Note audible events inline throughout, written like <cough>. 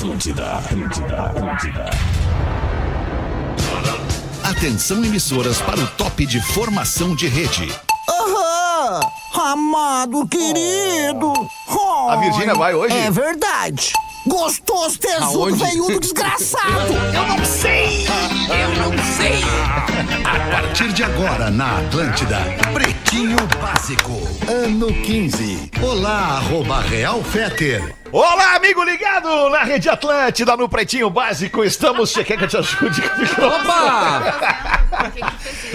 Atlântida, Atlântida, Atlântida. Atenção emissoras para o top de formação de rede. Aham! Amado querido! A Virgínia vai hoje? É verdade! Gostoso, tesudo, Aonde? veiudo, desgraçado! Eu não sei! Eu não sei! A partir de agora na Atlântida, Pretinho Básico, ano 15. Olá, arroba Real Feter. Olá, amigo ligado na Rede Atlântida, no Pretinho Básico. Estamos. Quer que eu te ajude? Opa!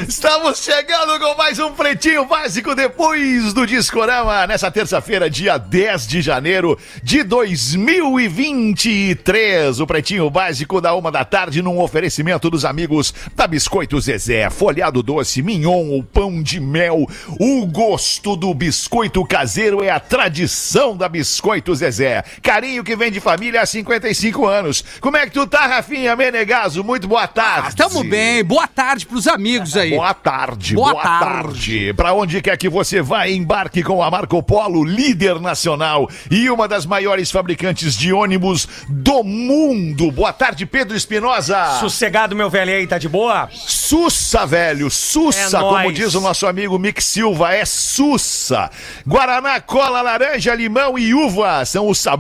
Estamos chegando com mais um Pretinho Básico depois do Discorama, nessa terça-feira, dia 10 de janeiro de 2023. O Pretinho Básico da uma da tarde, num oferecimento dos amigos da Biscoito Zezé, folhado doce, mignon, o pão de mel. O gosto do biscoito caseiro é a tradição da Biscoito Zezé. Carinho que vem de família há 55 anos. Como é que tu tá, Rafinha Menegaso? Muito boa tarde. Tamo bem. Boa tarde pros amigos aí. Boa tarde, Boa boa, tarde. tarde. Pra onde quer que você vá, embarque com a Marco Polo, líder nacional e uma das maiores fabricantes de ônibus do mundo. Boa tarde, Pedro Espinosa. Sossegado, meu velho aí, tá de boa? Sussa, velho, sussa, É como nóis. diz o nosso amigo Mick Silva, é sussa. Guaraná, cola, laranja, limão e uva são os sabores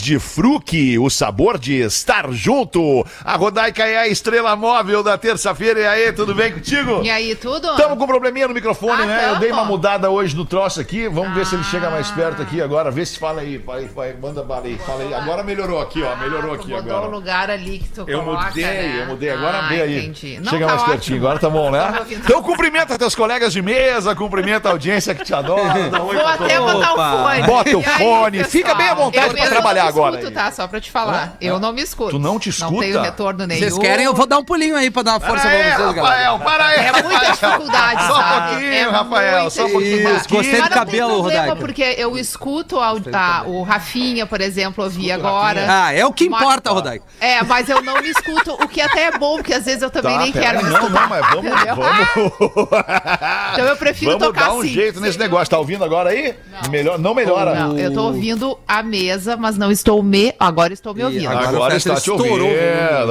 de fruque, o sabor de estar junto. A Rodaica é a estrela móvel da terça-feira. E aí, tudo bem contigo? E aí, tudo? Estamos com um probleminha no microfone, Ah, né? Eu tamo. dei uma mudada hoje no troço aqui. Vamos ver se ele chega mais perto aqui agora. Vê se fala aí. Vai, vai, manda bala aí. Fala aí. Agora melhorou aqui, ó. Melhorou Ah, aqui mudou agora. o lugar ali que tu Eu coloca, mudei, né? eu mudei. Agora ah, vê aí. Entendi. Não, Chega tá mais ótimo. pertinho, agora tá bom, né? <laughs> Então cumprimenta teus colegas de mesa, cumprimenta a audiência que te <laughs> adora. Vou pra até botar o fone. Bota o aí, fone, fica bem à vontade Eu pra trabalhar não me agora Escuto, aí. tá? Só pra te falar. Eu não me escuto. Tu não te Não escuta? tenho retorno nenhum. Vocês querem? Eu vou dar um pulinho aí pra dar uma força Para pra vocês, galera. Rafael, para aí. É muita dificuldade, Só um pouquinho, é Rafael, só um pouquinho. gostei do Mas não tem cabelo, problema, Rodaica. porque eu escuto o Rafinha, por exemplo, ouvir agora. Ah, é o que importa, Rodaica. É, mas eu não me escuto, o que até é bom, porque às vezes eu também Tá, nem quero me Não, escutar. não, mas vamos, vamos. Então eu prefiro Vamos tocar dar um assim. jeito nesse negócio. Tá ouvindo agora aí? Melhor, não melhora. Não, eu tô ouvindo a mesa, mas não estou me. Agora estou me ouvindo. agora- Agora, está te ouvindo. volume.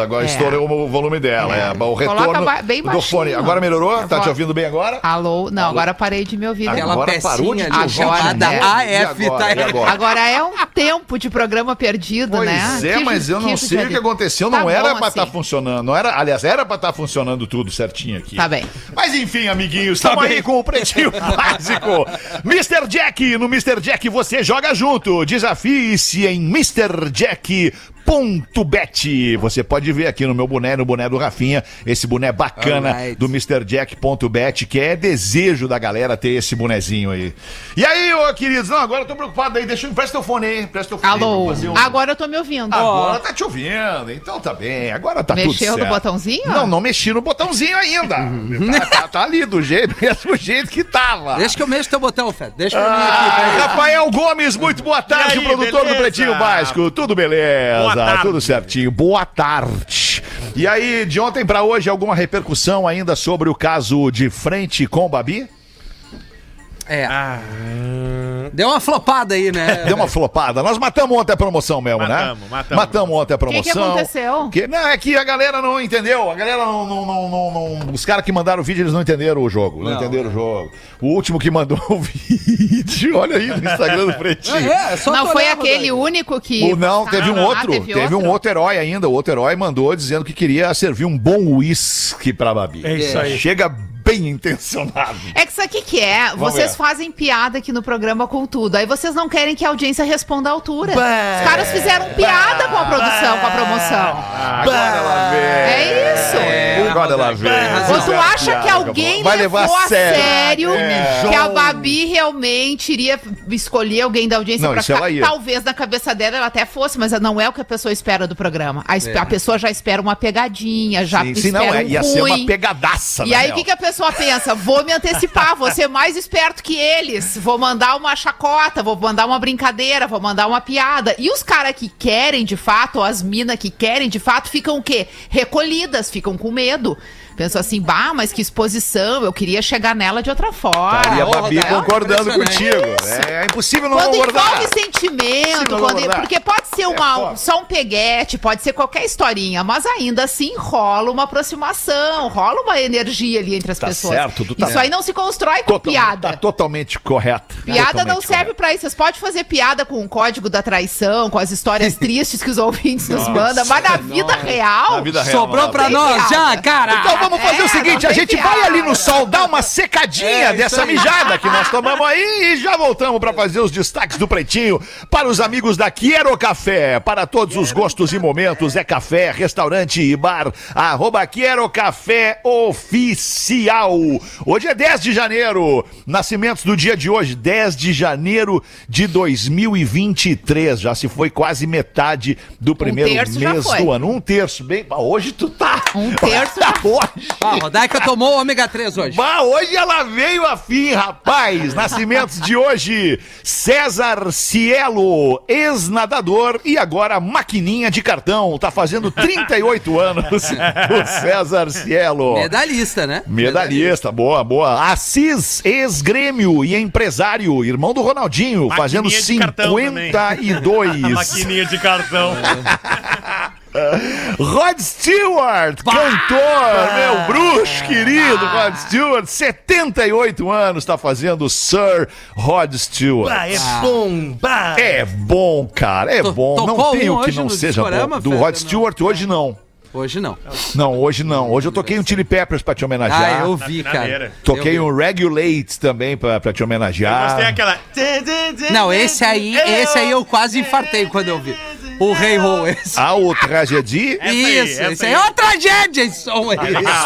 Agora É. estourou o volume dela. É. É. O Coloca retorno ba- bem do fone. Agora melhorou? Tá te ouvindo bem agora? Alô? Não, agora parei de me ouvir. Agora. Aquela parou de chamada Agora, né? AF, E agora? tá? Agora? Agora é um tempo de programa perdido, Pois né? é, Que mas eu não sei o que aconteceu. Tá Não era pra estar assim. funcionando. Não era, aliás, era pra estar funcionando tudo certinho aqui. Tá bem. Mas enfim, amiguinhos, estamos aí com o pretinho <laughs> básico. <laughs> Mr. Jack, no Mr. Jack você joga junto. Desafie-se em MrJack.bet. Você pode ver aqui no meu boné, no boné do Rafinha, esse boné bacana Alright. do MrJack.bet, que é desejo da galera ter esse bonezinho aí. E aí, ô queridos, não, agora eu tô preocupado aí, deixa eu presta teu fone aí, presta teu fone Alô? fazer um- Agora eu tô me ouvindo. Agora tá te ouvindo, então tá bem. Agora tá tudo Mexeu no certo. botãozinho? Não, não mexi no botãozinho ainda. tá, tá- tá ali do jeito, <laughs> mesmo jeito que tava. Deixa que eu mexo teu botão, Fé. Deixa aqui. Ah, peraí. Rafael Gomes, muito boa tarde, aí, produtor do beleza? Pretinho Básico. Tudo beleza, Boa tarde. tudo certinho. Boa tarde. E aí, de ontem pra hoje, alguma repercussão ainda sobre o caso de frente com Babi? É, Ah, deu uma flopada aí, né? Deu uma flopada. Nós matamos ontem a promoção mesmo, né? Matamos, matamos. Matamos ontem a promoção. que aconteceu? Que, não, é que a galera não entendeu. A galera não. não, não, não- não- os caras que mandaram o vídeo, eles não entenderam o jogo. Não, Não, entenderam o jogo. O último que mandou <laughs> o vídeo, olha aí no Instagram do Pretinho. É, é só Não foi aquele Rodaica. único que. O, não, teve um Ah, outro. teve teve, um outro herói ainda. O outro herói mandou dizendo que queria servir um bom uísque pra Babi. É isso aí. Chega bem intencionado. É que isso aqui que é, Vamos vocês ver. fazem piada aqui no programa com tudo. Aí vocês não querem que a audiência responda à altura. Os caras fizeram piada com a produção, com a promoção. Agora ela vem. É isso. Agora ela vem. Ou tu acha que alguém Vai levou levar a sério, É. que a Babi realmente iria escolher alguém da audiência Não, pra ia. Talvez na cabeça dela ela até fosse, mas não é o que a pessoa espera do programa. A, espe- a pessoa já espera uma pegadinha, já Sim, sim, espera não, é, um ia ser uma ruim. pegadaça. E aí, o que, que a pessoa pensa? Vou me antecipar, vou ser mais esperto que eles, vou mandar uma chacota, vou mandar uma brincadeira, vou mandar uma piada. E os caras que querem de fato, ou as minas que querem de fato, ficam o quê? Recolhidas, ficam com medo. Pensou assim, bah, mas que exposição, eu queria chegar nela de outra forma. E a Babi concordando impressionante. contigo. É, impossível não Quando concordar. envolve sentimento, quando- não, não. porque pode ser uma, foda. só um peguete, pode ser qualquer historinha, mas ainda assim rola uma aproximação, rola uma energia ali entre as Tá pessoas. certo, tu tá- Isso aí não se constrói com Total- piada. Tá totalmente correto. Piada não Totalmente serve pra isso. Vocês podem fazer piada com o código da traição, com as histórias <laughs> tristes que os ouvintes nos mandam, mas na vida real. Na vida real. Sobrou não pra tem nós piada. já, cara. Então vamos fazer É, o seguinte, a gente vai ali no sol dar uma secadinha É, dessa mijada que nós <laughs> tomamos aí e já voltamos para fazer os destaques do Pretinho para os amigos da Quero Café. Para todos os gostos e momentos, é café, restaurante e bar, arroba Quero Café Oficial. Hoje é 10 de janeiro, nascimentos do dia de hoje, 10 de janeiro de 2023. Já se foi quase metade do primeiro já mês do ano. Um terço, bem. Hoje tu tá. Um terço já- <laughs> hoje. Ah, a Rodaica tomou o ômega 3 hoje. Bah, hoje ela veio a fim, rapaz. Nascimentos de hoje: César Cielo, ex-nadador e agora maquininha de cartão. Tá fazendo 38 <laughs> anos. O César Cielo. Medalhista, né? Medalhista, boa, boa. Assis, ex-grêmio e empresário, irmão do Ronaldinho, Maquininha fazendo de cartão também. 52. <laughs> Maquininha de cartão. <laughs> Rod Stewart, cantor, meu bruxo querido, Rod Stewart, 78 anos, tá fazendo Sir Rod Stewart. Ah, é bom. Bah. É bom, cara, é To- bom. Não tem um o que não seja bom. Do Rod não? Stewart, hoje não. Hoje não. Não, hoje não. Hoje eu toquei um Chili Peppers pra te homenagear. Ah, eu vi, cara. Toquei Eu vi. um Regulate também pra, pra te homenagear. Gostei aquela. Não, esse aí, esse aí eu quase infartei quando eu vi. O Rei Ho, esse. Ah, o aí, Isso, esse aí. é uma tragédia esse som aí.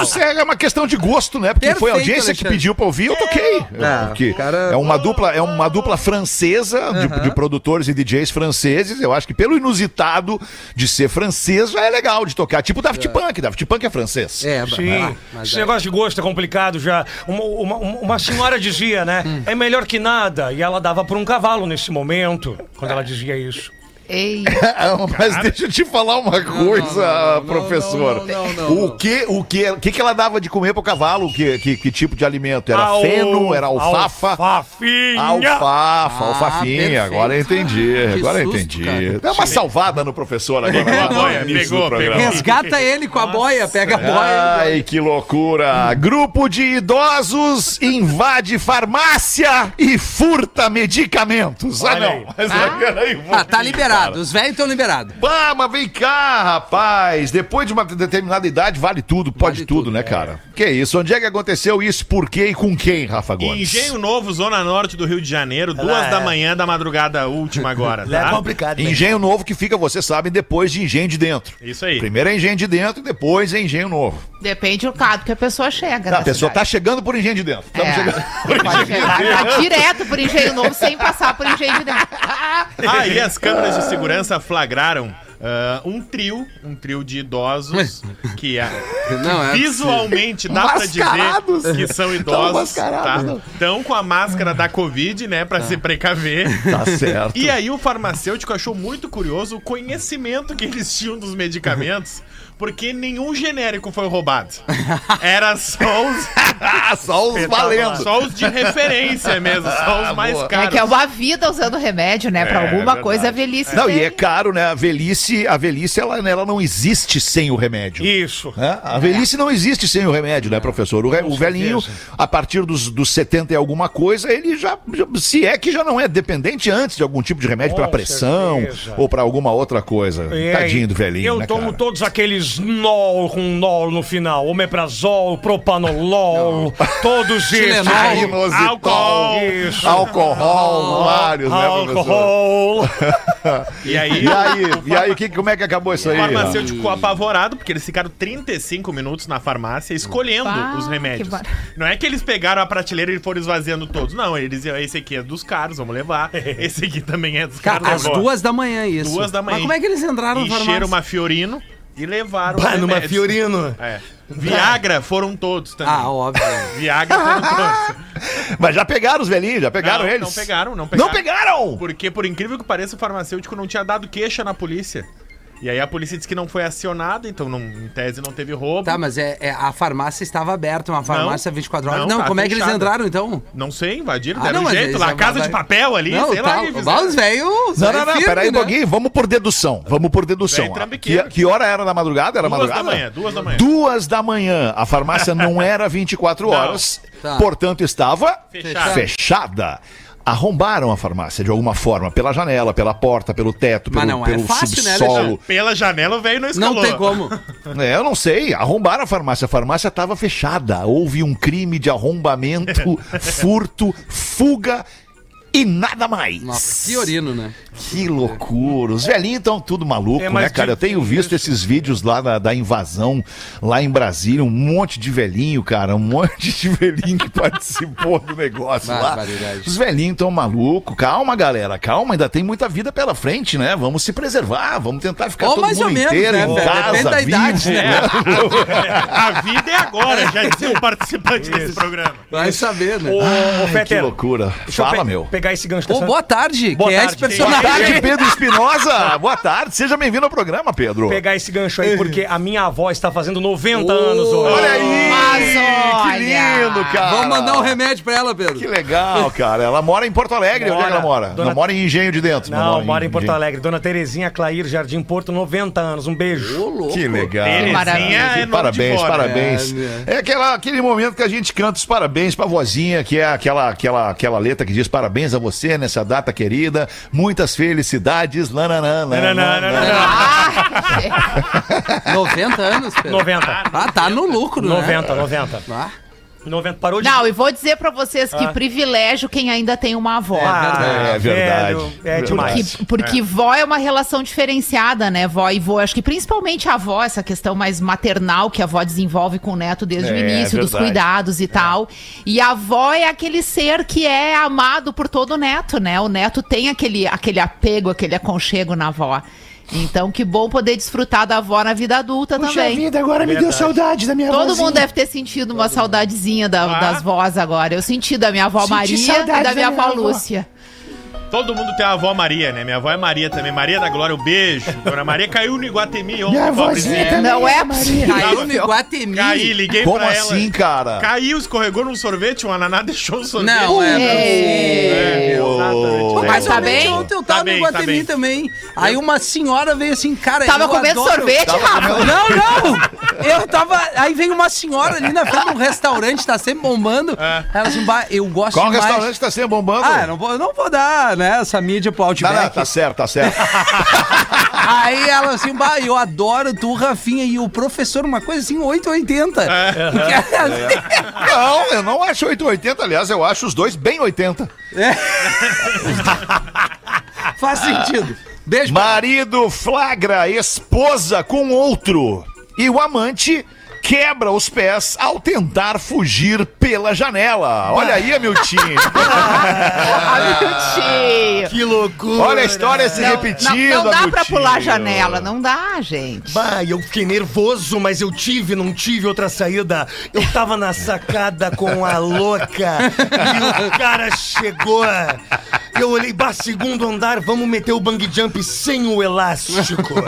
Isso é uma questão de gosto, né? Porque foi a audiência que Alexandre. pediu pra ouvir, eu toquei. É, Porque cara- é uma dupla, é uma dupla francesa de, de produtores e DJs franceses. Eu acho que pelo inusitado de ser francês já é legal de tocar. Tipo Daft Punk, Daft Punk é francês. É, Sim, ah, mas esse é. negócio de gosto é complicado já. Uma, uma, uma senhora dizia, né? É melhor que nada. E ela dava por um cavalo nesse momento, quando ela dizia isso. Ei, <laughs> Mas deixa eu te falar uma coisa, não, não, professor. não, não, não, não. O que, o que, o que que ela dava de comer pro cavalo? Que, que, que tipo de alimento? Era Al- feno? Era alfafa? Alfafinha. Alfafa, Ah, alfafinha, perfeito. agora eu entendi, Que agora eu susto, entendi. cara. Dá uma salvada no professor agora. Pegou boia, pegou, pegou. Resgata ele com a boia, pega a boia. Ai, que loucura! Grupo de idosos invade farmácia e furta medicamentos. Ah, não. Mas um Ah, tá liberado. Os velhos estão liberados. Pá, mas vem cá, rapaz. Depois de uma determinada idade, vale tudo, pode Vale tudo, tudo, né, é. cara? Que isso? Onde é que aconteceu isso? Por quê e com quem, Rafa Gomes? Engenho Novo, Zona Norte do Rio de Janeiro, duas da manhã da madrugada última agora, tá? complicado. Engenho novo que fica, você sabe, depois de engenho de dentro. Isso aí. Primeiro é engenho de dentro e depois é engenho novo. depende do lado que a pessoa chega. Não, a pessoa tá cidade. chegando por engenho de dentro. Estamos É, chegando <laughs> por pode engenho de chegar dentro. tá direto por engenho novo sem passar por engenho de dentro. <laughs> Ah, e as câmeras de segurança flagraram ah, um trio, um trio de idosos <laughs> que é, Não, é visualmente dá pra dizer que são Tão idosos, tá? não. Estão com a máscara da Covid, né, pra se precaver. Tá certo. E aí o farmacêutico achou muito curioso o conhecimento que eles tinham dos medicamentos, porque nenhum genérico foi roubado. Era só os, <laughs> Só os valendo. só os de referência mesmo, só os mais boa. É caros. que é uma vida usando remédio, né? Pra É, alguma verdade. coisa a velhice. Não, e tem. é caro, né? A velhice, a velhice ela, ela não existe sem o remédio. Isso. né? A velhice não existe sem o remédio, né, professor? O, re- o velhinho, a partir dos, dos 70 e alguma coisa, ele já, se é que já não é dependente antes de algum tipo de remédio Com para pressão certeza. ou para alguma outra coisa. É, Tadinho do velhinho, Eu né, tomo cara? todos aqueles nol com nol no final. Omeprazol, propanolol, todos <laughs> esses. Aí. Álcool. Isso. Alcohol, vários, né, professor? Álcool. <laughs> E aí, E aí, e aí que, como é que acabou isso o aí? farmacêutico ficou apavorado, porque eles ficaram 35 minutos na farmácia escolhendo os remédios. Não é que eles pegaram a prateleira e foram esvaziando todos. Não, eles diziam, esse aqui é dos caros, vamos levar. <laughs> Esse aqui também é dos Cara, caros. às duas da manhã isso. Duas da manhã. Mas como é que eles entraram no Encheram farmácia? uma Fiorino e levaram Bah, os numa remédios. Fiorino. É. Viagra foram todos também. Ah, óbvio. <laughs> Viagra foram todos. <laughs> Mas já pegaram os velhinhos, já pegaram não, eles? não pegaram, não pegaram. Não pegaram! Porque, por incrível que pareça, o farmacêutico não tinha dado queixa na polícia. E aí a polícia disse que não foi acionada, então não, em tese não teve roubo. Tá, mas é, é- a farmácia estava aberta, uma farmácia 24 horas. Não, Não, tá como é que eles entraram então? Não sei, invadiram, Ah, deram não, um jeito lá, casa vai- de papel ali, não, sei lá. tá, que fizeram. os velhos. Não, não, não, firme, peraí né? pouquinho, vamos por dedução, vamos por dedução. Que, que hora era na madrugada? Era Duas madrugada? da manhã, duas da manhã. Duas da manhã. A farmácia não <laughs> era 24 horas, Tá. portanto estava Fechada. fechada. Arrombaram a farmácia de alguma forma, pela janela, pela porta, pelo teto, Mas pelo, não é pelo fácil, né, subsolo. Alexandre? Pela janela o velho não escalou. Não tem como. <laughs> É, eu não sei. Arrombaram a farmácia. A farmácia estava fechada. Houve um crime de arrombamento, <laughs> furto, fuga e nada mais. Nossa, que orino, né? Que loucura. Os velhinhos estão tudo maluco, É, mas né, cara? Eu tenho visto esses vídeos lá da, da invasão, lá em Brasília, um monte de velhinho, cara. Um monte de velhinho que <laughs> participou do negócio lá. Barbaridade. Os velhinhos estão malucos. Calma, galera, calma. Ainda tem muita vida pela frente, né? Vamos se preservar, vamos tentar ficar Ou todo mais mundo ou menos, inteiro né, em velho? casa, Depende da vivo, idade, né? <laughs> A vida é agora, já dizia um participante desse programa. Vai saber, né? Ô, Ai, que Fetter, loucura. Fala, pe- meu. pegar esse gancho. Dessa- boa tarde. Boa Quem é tarde. esse personagem? Boa tarde, Pedro Espinosa. Boa tarde, seja bem-vindo ao programa, Pedro. pegar esse gancho aí, porque a minha avó está fazendo 90 anos hoje. Olha aí! Mas que lindo, cara. Vamos mandar um remédio pra ela, Pedro. Que legal, cara. Ela mora em Porto Alegre. Onde é que ela mora? Dona- Não mora em Engenho de Dentro. Não, mora em Porto Engenho. Alegre. Dona Terezinha Clair, Jardim Porto, 90 anos. Um beijo. Ô, louco. Que legal. Terezinha é parabéns, parabéns. É, né? É, aquela, aquele momento que a gente canta os parabéns pra vozinha, que é aquela, aquela, aquela letra que diz parabéns a você nessa data querida. Muitas felicidades. Lananã, lananã, lananã. 90 anos, Pedro. 90. Ah, tá no lucro, né? 90, 90. Ah, 90 parou de. Não, e vou dizer pra vocês que Ah. privilégio quem ainda tem uma avó. Ah, É verdade. velho, é Verdade. demais. Porque, porque vó é uma relação diferenciada, né? Vó e vô. Acho que principalmente a avó, essa questão mais maternal que a avó desenvolve com o neto desde o É, início, dos verdade. cuidados e tal. E a avó é aquele ser que é amado por todo o neto, né? O neto tem aquele, aquele apego, aquele aconchego na avó. Então, que bom poder desfrutar da avó na vida adulta também. agora me deu saudade da minha Todo mundo deve ter sentido uma saudadezinha da- das vós agora. Eu senti da minha avó Maria e da minha avó Lúcia. Todo mundo tem a avó Maria, né? Minha avó é Maria também. Maria da Glória, um beijo. Dona Maria caiu no Iguatemi ontem. pobrezinha. Não é possível. Caiu no Iguatemi. Caí, liguei Como pra ela. assim, cara? Caiu, escorregou num sorvete, um ananá deixou o sorvete. Não, é É, exatamente. Pô, Mas tá bem? ontem eu Tá tava bem, no tá Iguatemi bem. também. Aí uma senhora veio assim, cara. Tava comendo adoro- sorvete, Rafa? Não, não! Eu tava. Aí vem uma senhora ali na frente de um restaurante, tá sempre bombando. Ela assim, "Bah, eu gosto Qual demais. restaurante tá sempre bombando? Ah, eu não vou, eu não vou dar, né, essa mídia pro Não, Outback. não, tá certo, tá certo. <laughs> Aí ela assim, bah, eu adoro tu, Rafinha, e o professor, uma coisa assim, 880. Porque, assim, <laughs> não, eu não acho 880, aliás, eu acho os dois bem 80. <laughs> faz sentido. Beijo Marido flagra esposa com outro e o amante quebra os pés ao tentar fugir pela janela. Olha aí, Amiltinho. <laughs> Amiltinho. Que loucura. Olha a história se Não, repetindo, não, não dá pra Amiltinho. pular a janela, não dá, gente. Bah, eu fiquei nervoso, mas eu tive, não tive outra saída. Eu tava na sacada com a louca e o cara chegou. Eu olhei, bah, segundo andar, vamos meter o bang jump sem o elástico. <laughs>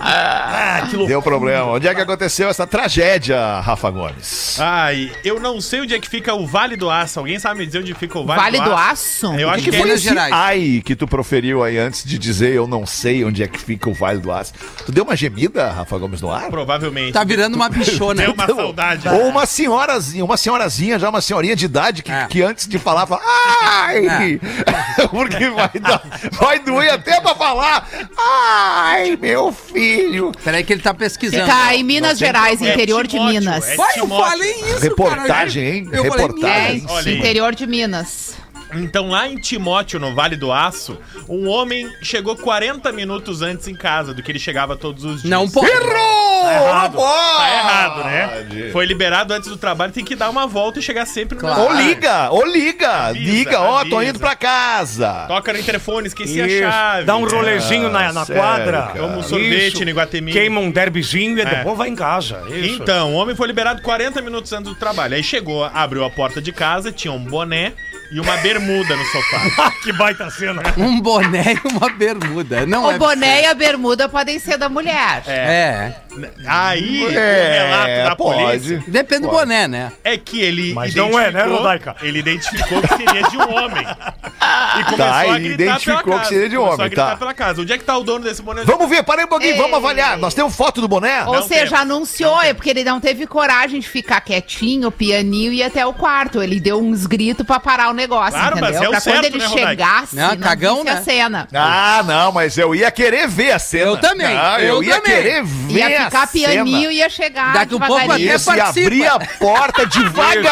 Ah, que loucura. Deu problema. Onde é que aconteceu essa tragédia, Rafa Gomes? Ai, eu não sei onde é que fica o Vale do Aço. Alguém sabe me dizer onde fica o Vale, Vale do Aço? Eu acho que que, foi é esse Gerais. ai que tu proferiu aí antes de dizer eu não sei onde é que fica o Vale do Aço? Tu deu uma gemida, Rafa Gomes, no ar? provavelmente. Tá virando uma bichona. Deu uma saudade. Ou uma senhorazinha, uma senhorazinha, já uma senhorinha de idade que, É. que antes de falar, fala, ai! <laughs> Porque vai, dar, vai doer até pra falar, ai, meu filho! Peraí que ele tá pesquisando. Fica em Minas Gerais, É interior de Timóteo, Minas. é Vai, eu falei isso, Reportagem, cara. hein? Eu falei Reportagem. Minas. Olha aí. Interior de Minas. Então, lá em Timóteo, no Vale do Aço, um homem chegou 40 minutos antes em casa do que ele chegava todos os dias. Não pode. Errou! errado. Não pode! Tá errado, né? Foi liberado antes do trabalho, tem que dar uma volta e chegar sempre no Claro. Ou lugar. liga, ou liga, Avisa, liga, ó, tô avisa. indo pra casa. Toca no interfone, esqueci Isso, a chave. Dá um rolezinho na, na sério, quadra. cara. Toma um sorvete Isso. no Iguatemi. Queima um derbyzinho e É. depois vai em casa. Isso. Então, o homem foi liberado 40 minutos antes do trabalho. Aí chegou, abriu a porta de casa, tinha um boné e uma bermuda no sofá. <laughs> Ah, que baita cena. Um boné e uma bermuda. Não é O boné e a bermuda podem ser da mulher. É. Aí, É, o relato da pode. polícia Depende do boné, né? é que ele Mas não é, né, Rodaica? Ele identificou que seria de um homem. E começou Tá, a ele gritar identificou pela que casa. seria de Começou homem, tá. pela casa. Onde é que tá o dono desse boné? Vamos ver, parei um pouquinho, vamos avaliar. Nós temos foto do boné? Ou Não seja, temos. anunciou, é porque ele não teve coragem de ficar quietinho, pianinho e ir até o quarto. Ele deu uns gritos pra parar o negócio, Claro, mas entendeu? é o pra certo, quando ele né, chegasse, Não, cagão, visse a né? cena. Ah, não, mas eu ia querer ver a cena. Eu também, Não, eu, eu ia também. querer ver Ia ficar a pianinho cena. e ia chegar Daqui um pouco até Isso, e participa. abrir a porta <laughs>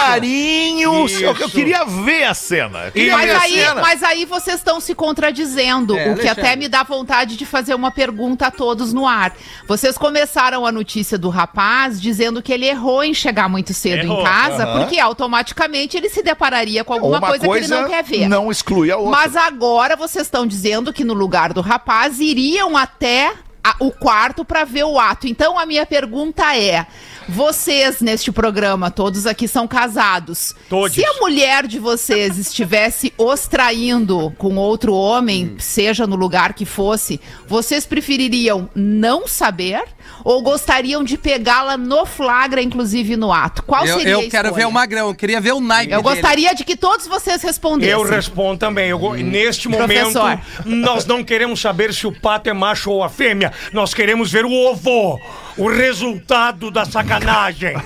devagarinho. Isso. Eu, eu queria ver a cena. Mas ver a aí, cena. mas aí vocês estão se contradizendo, É, o que Alexandre. até me dá vontade de fazer uma pergunta a todos no ar. Vocês começaram a notícia do rapaz dizendo que ele errou em chegar muito cedo Errou, em casa, aham. porque automaticamente ele se depararia com alguma Uma coisa, que ele não quer ver. não exclui a outra. Mas agora vocês estão dizendo que no lugar do rapaz iriam até a- o quarto para ver o ato. Então a minha pergunta é: vocês neste programa, todos aqui são casados. Todos. Se a mulher de vocês estivesse os traindo com outro homem, seja no lugar que fosse, vocês prefeririam não saber ou gostariam de pegá-la no flagra, inclusive no ato? Qual Eu, seria a eu quero escolha? ver o Magrão, eu queria ver o naipe Eu dele. gostaria de que todos vocês respondessem. Eu respondo também. Eu go- Neste momento, Professor. nós não queremos saber se o pato é macho ou a fêmea. Nós queremos ver o ovo. O resultado da sacanagem.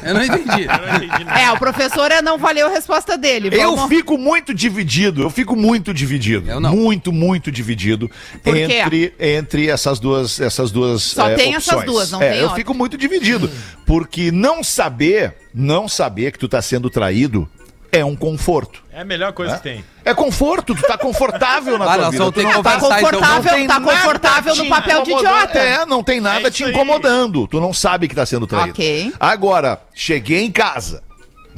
Eu não entendi. É, o professor é, não valeu a resposta dele. Eu Vamos- fico muito dividido, eu fico muito dividido. Eu não. Muito, muito dividido Por quê? entre, entre essas duas, essas duas Só eh, tem essas opções. duas, não é, tem Eu outra. fico muito dividido, porque não saber, não saber que tu tá sendo traído é um conforto. É a melhor coisa que tem. É conforto, tu tá confortável na Ah, tua vida. tu não Tá então. confortável, tem tá confortável no papel de incomodando. idiota. É, não tem nada É te isso aí. incomodando. Tu não sabe que tá sendo traído. Ok. Agora, cheguei em casa,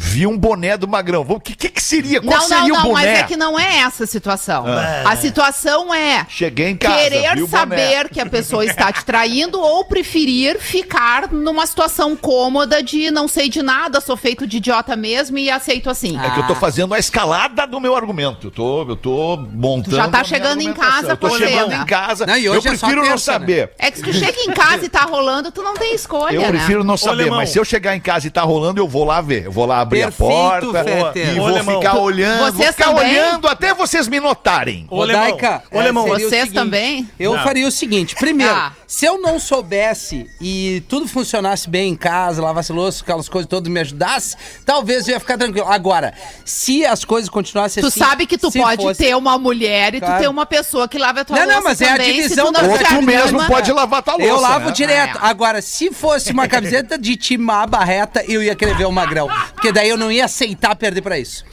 vi um boné do Magrão. O que, que, que seria? Qual Não, seria não, o não, boné? mas é que não é essa a situação. A situação é Cheguei em casa, vi querer saber que a pessoa está te traindo ou preferir ficar numa situação cômoda de não sei de nada, sou feito de idiota mesmo e aceito assim. É que eu tô fazendo a escalada do meu argumento. Eu tô, eu tô montando. já tá a minha chegando em casa Eu tô com chegando em casa. Não, e eu é prefiro não terça, né? saber. É que se tu chega em casa e tá rolando, tu não tem escolha, Eu né? prefiro não saber, Alemão. mas se eu chegar em casa e tá rolando, eu vou lá ver. Eu vou lá abrir Perfeito, a porta Fetter. e Ô, vou Alemão. ficar olhando, vou ficar também? olhando até vocês me notarem. Ô, Alemão, seria o Vocês seguinte, também? Eu Não. faria o seguinte: primeiro, Ah. Se eu não soubesse e tudo funcionasse bem em casa, lavasse louça, aquelas coisas todas me ajudasse, talvez eu ia ficar tranquilo. Agora, se as coisas continuassem Tu assim. sabe que tu pode fosse- ter uma mulher e tu Claro. ter uma pessoa que lava a tua Não, não, louça mas é a também, divisão tu não da- Ou tu mesmo pode lavar tua louça. Eu lavo né? direto. É. Agora, se fosse uma camiseta de timar barreta, eu ia querer ver o magrão. Porque daí eu não ia aceitar perder pra isso.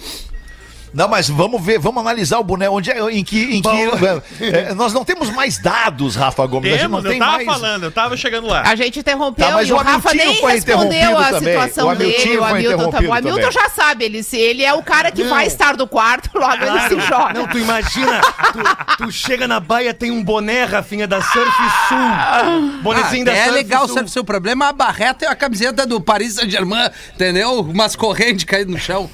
Não, mas vamos ver, vamos analisar o boné. Onde é, em que. Em que é, nós não temos mais dados, Rafa Gomes. a gente não Temos, eu tem tava mais. falando, eu tava chegando lá. A gente interrompeu Tá, mas e o o Rafa nem foi respondeu a também. situação O dele. O Hamilton, tá, o Hamilton já sabe, ele, se- ele é o cara que vai estar do quarto, <laughs> logo ele se joga. Não, tu imagina, tu, tu chega na baia, tem um boné, Rafinha, da Surf Sul. Bonezinho Ah, da é Surf legal, Sul. sabe? Seu problema é a barreta e a camiseta do Paris Saint-Germain, entendeu? Umas correntes caídas no chão.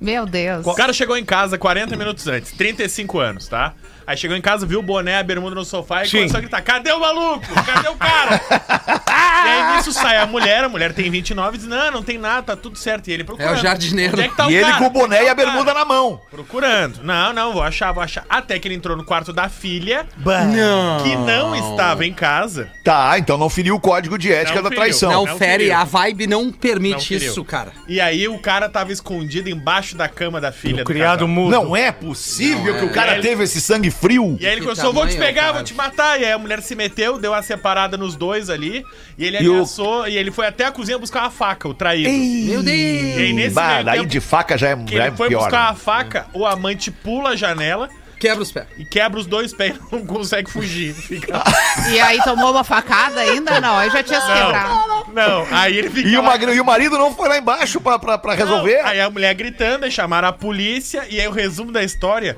Meu Deus. O cara chegou em casa 40 minutos antes, 35 anos, tá? Aí chegou em casa, viu o boné, a bermuda no sofá e Sim. começou a gritar: cadê o maluco? Cadê o cara? <laughs> e aí nisso sai a mulher, a mulher tem 29 e diz: não, não tem nada, tá tudo certo. E ele procurando. É o jardineiro. Onde é que tá E o ele cara? com o boné Onde e é a bermuda na mão. Procurando. Não, não, vou achar, vou achar. Até que ele entrou no quarto da filha, Bah. que não estava em casa. Tá, então não feriu o código de ética Não da feriu. traição. Não, não fere, queria. a vibe não permite Não isso, cara. E aí o cara tava escondido embaixo da cama da filha O do criado mudo. Não é possível que o cara Ele- teve esse sangue frio. E aí ele Que começou, vou te pegar, cara. vou te matar. E aí a mulher se meteu, deu uma separada nos dois ali. E ele E o- ameaçou, e ele foi até a cozinha buscar uma faca, o traído. Meu Deus! E aí nesse Bah, meio daí tempo de faca já é, que já é ele foi pior. buscar né? a faca, o amante pula a janela Quebra os pés. e quebra os dois pés e <laughs> não consegue fugir. Fica... E aí tomou uma facada ainda? Não, aí já tinha se quebrado. Não, não. Aí ele fica E o, lá- magre- e o marido não foi lá embaixo pra, pra, pra resolver? Não, Aí a mulher gritando, aí chamaram a polícia, e aí o resumo da história: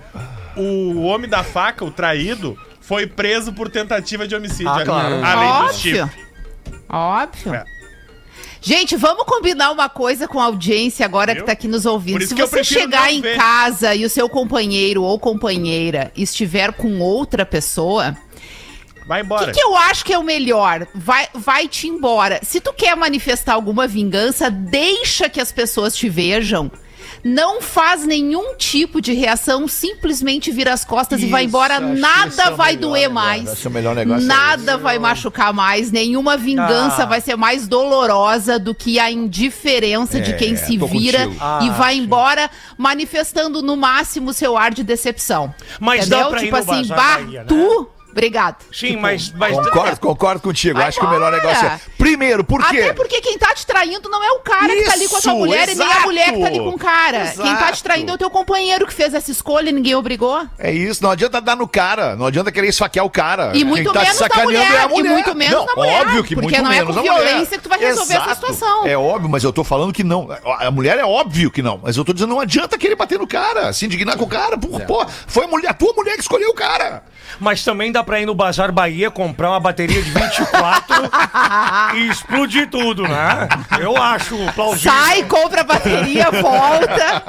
o homem da faca, o traído, foi preso por tentativa de homicídio. Ah, claro. Além Óbvio. tipos. Óbvio. É. Gente, vamos combinar uma coisa com a audiência agora que tá aqui nos ouvindo. Se você chegar em ver. casa e o seu companheiro ou companheira estiver com outra pessoa, Vai o embora. que, que eu acho que é o melhor? Vai, vai te embora. Se tu quer manifestar alguma vingança, deixa que as pessoas te vejam. Não faz nenhum tipo de reação, simplesmente vira as costas e vai Isso, embora. Nada é vai doer negócio. mais. É Nada vai machucar mais. Nenhuma vingança Ah. vai ser mais dolorosa do que a indiferença de quem se É, tô vira contigo. e Ah, vai embora, manifestando no máximo seu ar de decepção. Mas Entendeu? dá pra ir tipo no assim, Bazar bah, Bahia, né? tu. Obrigado. Sim, Tipo, mas, mas Concordo, concordo contigo. Acho que o melhor negócio é. Primeiro, por quê? Até porque quem tá te traindo não é o cara que tá ali com a tua Isso, mulher e nem a exato. mulher que tá ali com o cara. Quem tá te Exato. traindo é o teu companheiro que fez essa escolha e ninguém obrigou. É isso, não adianta dar no cara, não adianta querer esfaquear o cara. E muito Quem tá te menos na sacaneando mulher, é a e mulher. muito menos não, na mulher, Óbvio que porque muito não é menos com mulher. violência que tu vai resolver essa Exato. situação. É óbvio, mas eu tô falando que não. A mulher é óbvio que não, mas eu tô dizendo não adianta querer bater no cara, se indignar com o cara. Pô, pô, foi a, mulher, a tua mulher que escolheu o cara. Mas também dá pra ir no Bazar Bahia comprar uma bateria de 24 e explodir tudo, né? Eu acho plausível. Sai, compra a bateria, volta.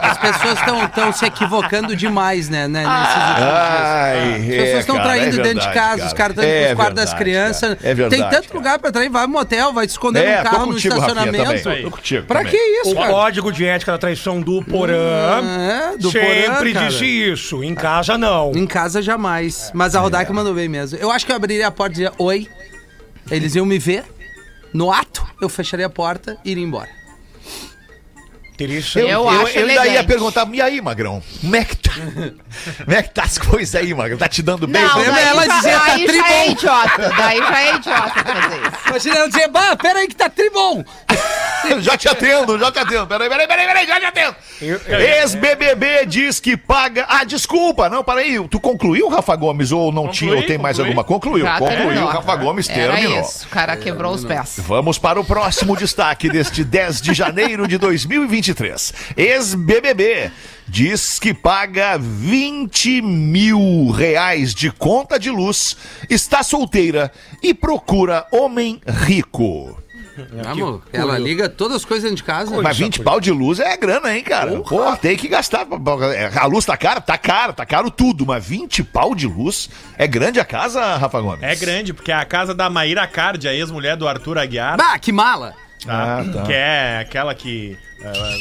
As pessoas estão se equivocando demais, né? né, nesses últimos dias. Ai, As pessoas estão traindo dentro de casa, os caras estão indo pros quartos das crianças. É verdade. Tem tanto cara. lugar pra trair, vai no motel, vai te esconder É, no carro, no contigo, Rafinha, estacionamento. também. Tô contigo Pra também. que isso, O cara? código de ética da traição do Porã É, do sempre Porã, cara. disse isso. Em casa, não. Em casa jamais. Mas a Rodaica mandou bem mesmo. Eu acho que eu abriria a porta e dizia oi. Eles iam me ver. No ato, eu fecharia a porta e iria embora. Interessante. Eu Eu, acho eu ainda ia perguntar, e aí, Magrão? Como é que tá? Como é que tá as coisas aí, Magrão? Tá te dando bem? Não, daí, ela já, dizia, tá daí já é tribom. idiota. Daí já é idiota fazer isso. Imagina ela dizer, bah, peraí que tá tribom. <laughs> Já te atendo, já te atendo. Peraí, peraí, peraí, peraí, já te atendo. Ex-BBB diz que paga. Ah, desculpa, não, peraí. Tu concluiu, Rafa Gomes, ou não Concluí, tinha, ou tem mais concluí. alguma? Concluiu, Já concluiu. terminou. Rafa Gomes Era terminou. isso, o cara quebrou os pés. Vamos para o próximo destaque deste 10 de janeiro de 2023. Ex-BBB diz que paga 20 mil reais de conta de luz, está solteira e procura homem rico. Vamos, ela liga todas as coisas dentro de casa. Mas 20 pau de luz é grana, hein, cara? Pô, tem que gastar. A luz tá cara? Tá caro, tá caro tudo. Mas 20 pau de luz é grande a casa, Rafa Gomes? É grande, porque é a casa da Maíra Cardi, a ex-mulher do Arthur Aguiar. Bah, que mala. tá? Ah, tá. Que é aquela que. Ela-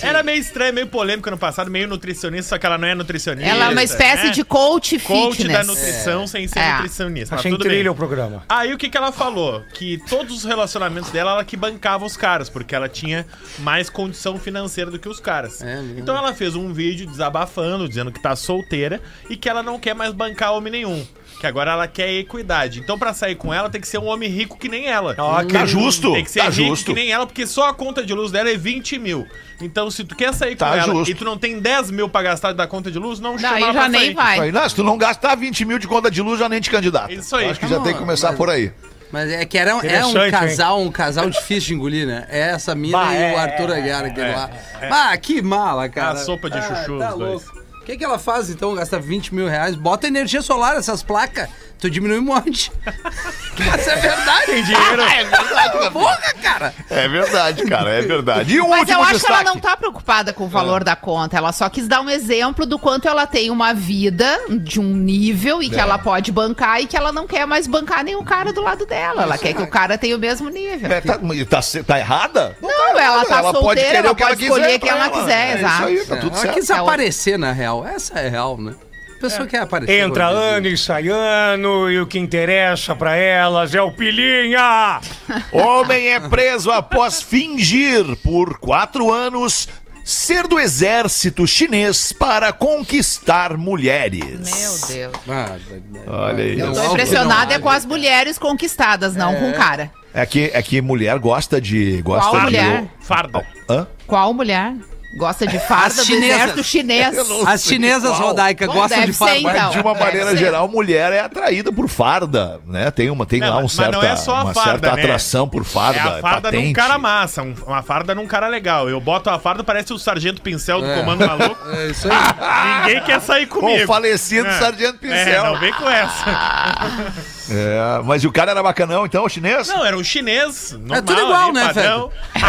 era meio estranho, meio polêmico no passado, meio nutricionista, só que ela não é nutricionista. Ela é uma espécie né? de coach coach fitness. da nutrição sem ser É. nutricionista. Achei tudo trilha bem. o programa. Aí o que, que ela falou? Que todos os relacionamentos dela, ela que bancava os caras, porque ela tinha mais condição financeira do que os caras. É então ela fez um vídeo desabafando, dizendo que tá solteira e que ela não quer mais bancar homem nenhum. Que agora ela quer equidade. Então, pra sair com ela, tem que ser um homem rico que nem ela. Ah, Tá justo, Tem que ser tá rico justo. que nem ela, porque só a conta de luz dela é 20 mil. Então, se tu quer sair Tá com ela justo. e tu não tem 10 mil pra gastar da conta de luz, não chama Daí ela já pra nem sair. vai. Aí, não, se tu não gastar 20 mil de conta de luz, já nem te candidata. Isso aí. Eu Acho que já tem que começar Mas- por aí. Mas é que era, é um Interessante, casal, um casal difícil de engolir, né? É essa mina Bah, e é, o Arthur é, Aguiar, aquele lá. Ah, que mala, cara. A sopa de chuchu, tá os dois. louco. O que, que ela faz então? Gasta 20 mil reais, bota energia solar essas placas, tu diminui um monte. <laughs> Mas é verdade. Tem dinheiro. <laughs> É verdade. Porra, cara. É verdade, cara, é verdade. E o Mas último eu acho destaque. que ela não tá preocupada com o valor da conta. Ela só quis dar um exemplo do quanto ela tem uma vida de um nível e que É. ela pode bancar e que ela não quer mais bancar nenhum cara do lado dela. Ela quer que o cara tenha o mesmo nível. É, tá, tá, tá errada? Não, ela tá solteira, querer ela o que pode escolher quem ela quiser, É exato. Isso aí, tá tudo ela certo. quis É aparecer na real. Essa é a real, né? Pessoa quer aparecer. Entra ano e sai ano, e o que interessa pra elas é o pilinha. <laughs> Homem é preso após fingir por quatro anos ser do exército chinês para conquistar mulheres. Meu Deus. Olha aí. Não, Tô impressionada é com as mulheres conquistadas, não com o cara. É que, é que mulher gosta de. Gosta Qual de. mulher? Farda. Hã? Qual mulher gosta de farda As do chinesas. exército chinês? <laughs> As chinesas, qual. Rodaica, Bom, gostam de farda. ser, Mas então. de uma deve maneira ser. geral, mulher é atraída por farda, né? Tem uma, tem Não, lá um mas- mas certa, não é só a uma farda, certa né? atração por farda. É a farda num patente. cara massa, um- uma farda num cara legal. Eu boto a farda, parece o sargento pincel do Comando Maluco. <laughs> É isso aí. Ninguém quer sair Com comigo. o falecido É. Sargento É, Pincel. não vem com essa. <laughs> É, mas e o cara era bacanão, então, o chinês? Não, era um chinês. Normal, tudo igual, ali, né, padrão. <laughs>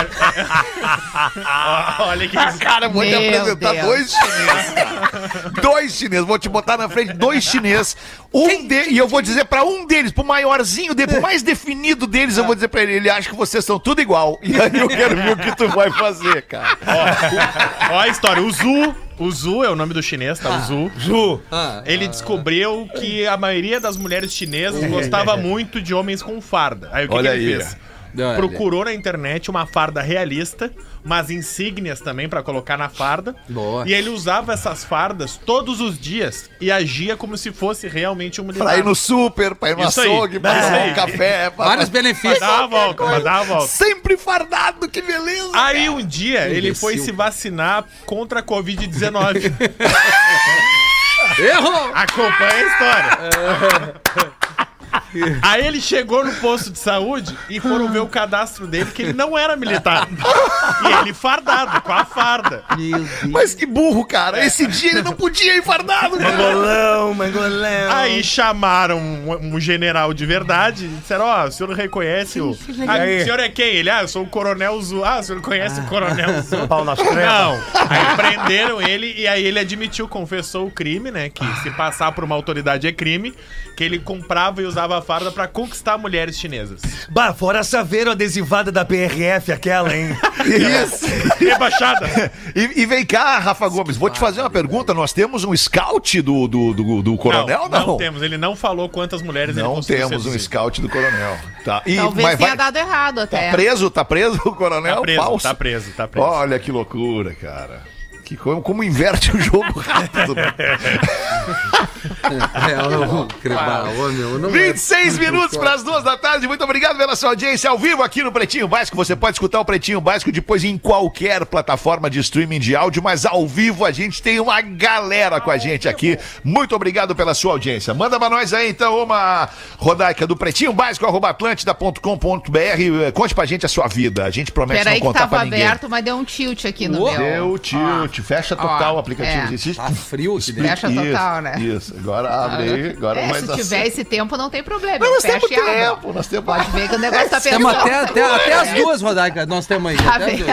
Ó, Olha que Cara, vou te apresentar Deus. dois chineses, cara. Dois chineses. Vou te botar na frente dois chineses. Um de... E eu vou dizer pra um deles, pro maiorzinho dele, pro mais definido deles, eu vou dizer pra ele, ele acha que vocês são tudo igual. E aí eu quero ver o que tu vai fazer, cara. Ó a história. O Zu, o Zu é o nome do chinês, tá? O Zu. Ju. Ah, Ele descobriu que a maioria das mulheres chinesas <laughs> gostava muito de homens com farda. Aí o que, Olha que ele aí. fez? Olha. Procurou na internet uma farda realista, umas insígnias também pra colocar na farda. Boa. E ele usava essas fardas todos os dias e agia como se fosse realmente um militar. Pra ir no super, pra ir no Isso aí. açougue, pra Isso tomar aí. um café. Pra... Vários Pra benefícios. dar uma volta, pra dar uma volta. Sempre fardado, que beleza. Aí um dia ele foi se vacinar contra a Covid-19. <laughs> Errou! Acompanha a história. <laughs> <laughs> Aí ele chegou no posto de saúde e foram ver o cadastro dele, que ele não era militar. E ele fardado, com a farda. Meu Deus. Mas que burro, cara. Esse dia ele não podia ir fardado, cara. Mangolão, mangolão. Aí chamaram um, um general de verdade e disseram: Ó, o senhor reconhece o. Ah, o senhor é quem? Ele, ah, eu sou o coronel Zu. Ah, o senhor conhece o coronel <laughs> Zu? Pau nas trevas. Não. Aí prenderam ele e aí ele admitiu, confessou o crime, né? Que se passar por uma autoridade é crime, que ele comprava e usava a farda pra conquistar mulheres chinesas. Bah, fora a saveiro adesivada da PRF, aquela, hein? <laughs> Isso. <laughs> Rebaixada. E, e vem cá, Rafa Gomes, vou te fazer uma pergunta. Nós temos um scout do, do, do, do coronel? Não, não, temos. Ele não falou quantas mulheres ele Não conseguiu temos um seduzir. scout do coronel. Tá. E, Talvez mas tenha vai- dado errado até. Tá preso? Tá preso o coronel? Tá preso, Falso? tá preso, tá preso. Olha que loucura, cara. Que como, como inverte o jogo rápido. né? <laughs> É, meu, não é. 26 minutos para as duas da tarde. Muito obrigado pela sua audiência ao vivo aqui no Pretinho Básico. Você pode escutar o Pretinho Básico depois em qualquer plataforma de streaming de áudio, mas ao vivo a gente tem uma galera com a gente aqui. Muito obrigado pela sua audiência. Manda pra nós aí então uma rodaica do Pretinho Básico arroba atlântida.com.br. Conte pra gente a sua vida. A gente promete Peraí não que contar tava pra ninguém. aberto, mas deu um tilt aqui no Uou. meu. Deu tilt, fecha total Ó, o aplicativo. é. Existe- Tá frio aqui dentro. Fecha total, né? Isso, agora abre aí, agora É, vai se tiver certo. esse tempo, não tem problema. Mas nós temos tempo, nós temos Pode ver que o negócio tá pensando. até, até, até as duas rodadas nós temos aí. Tá vendo?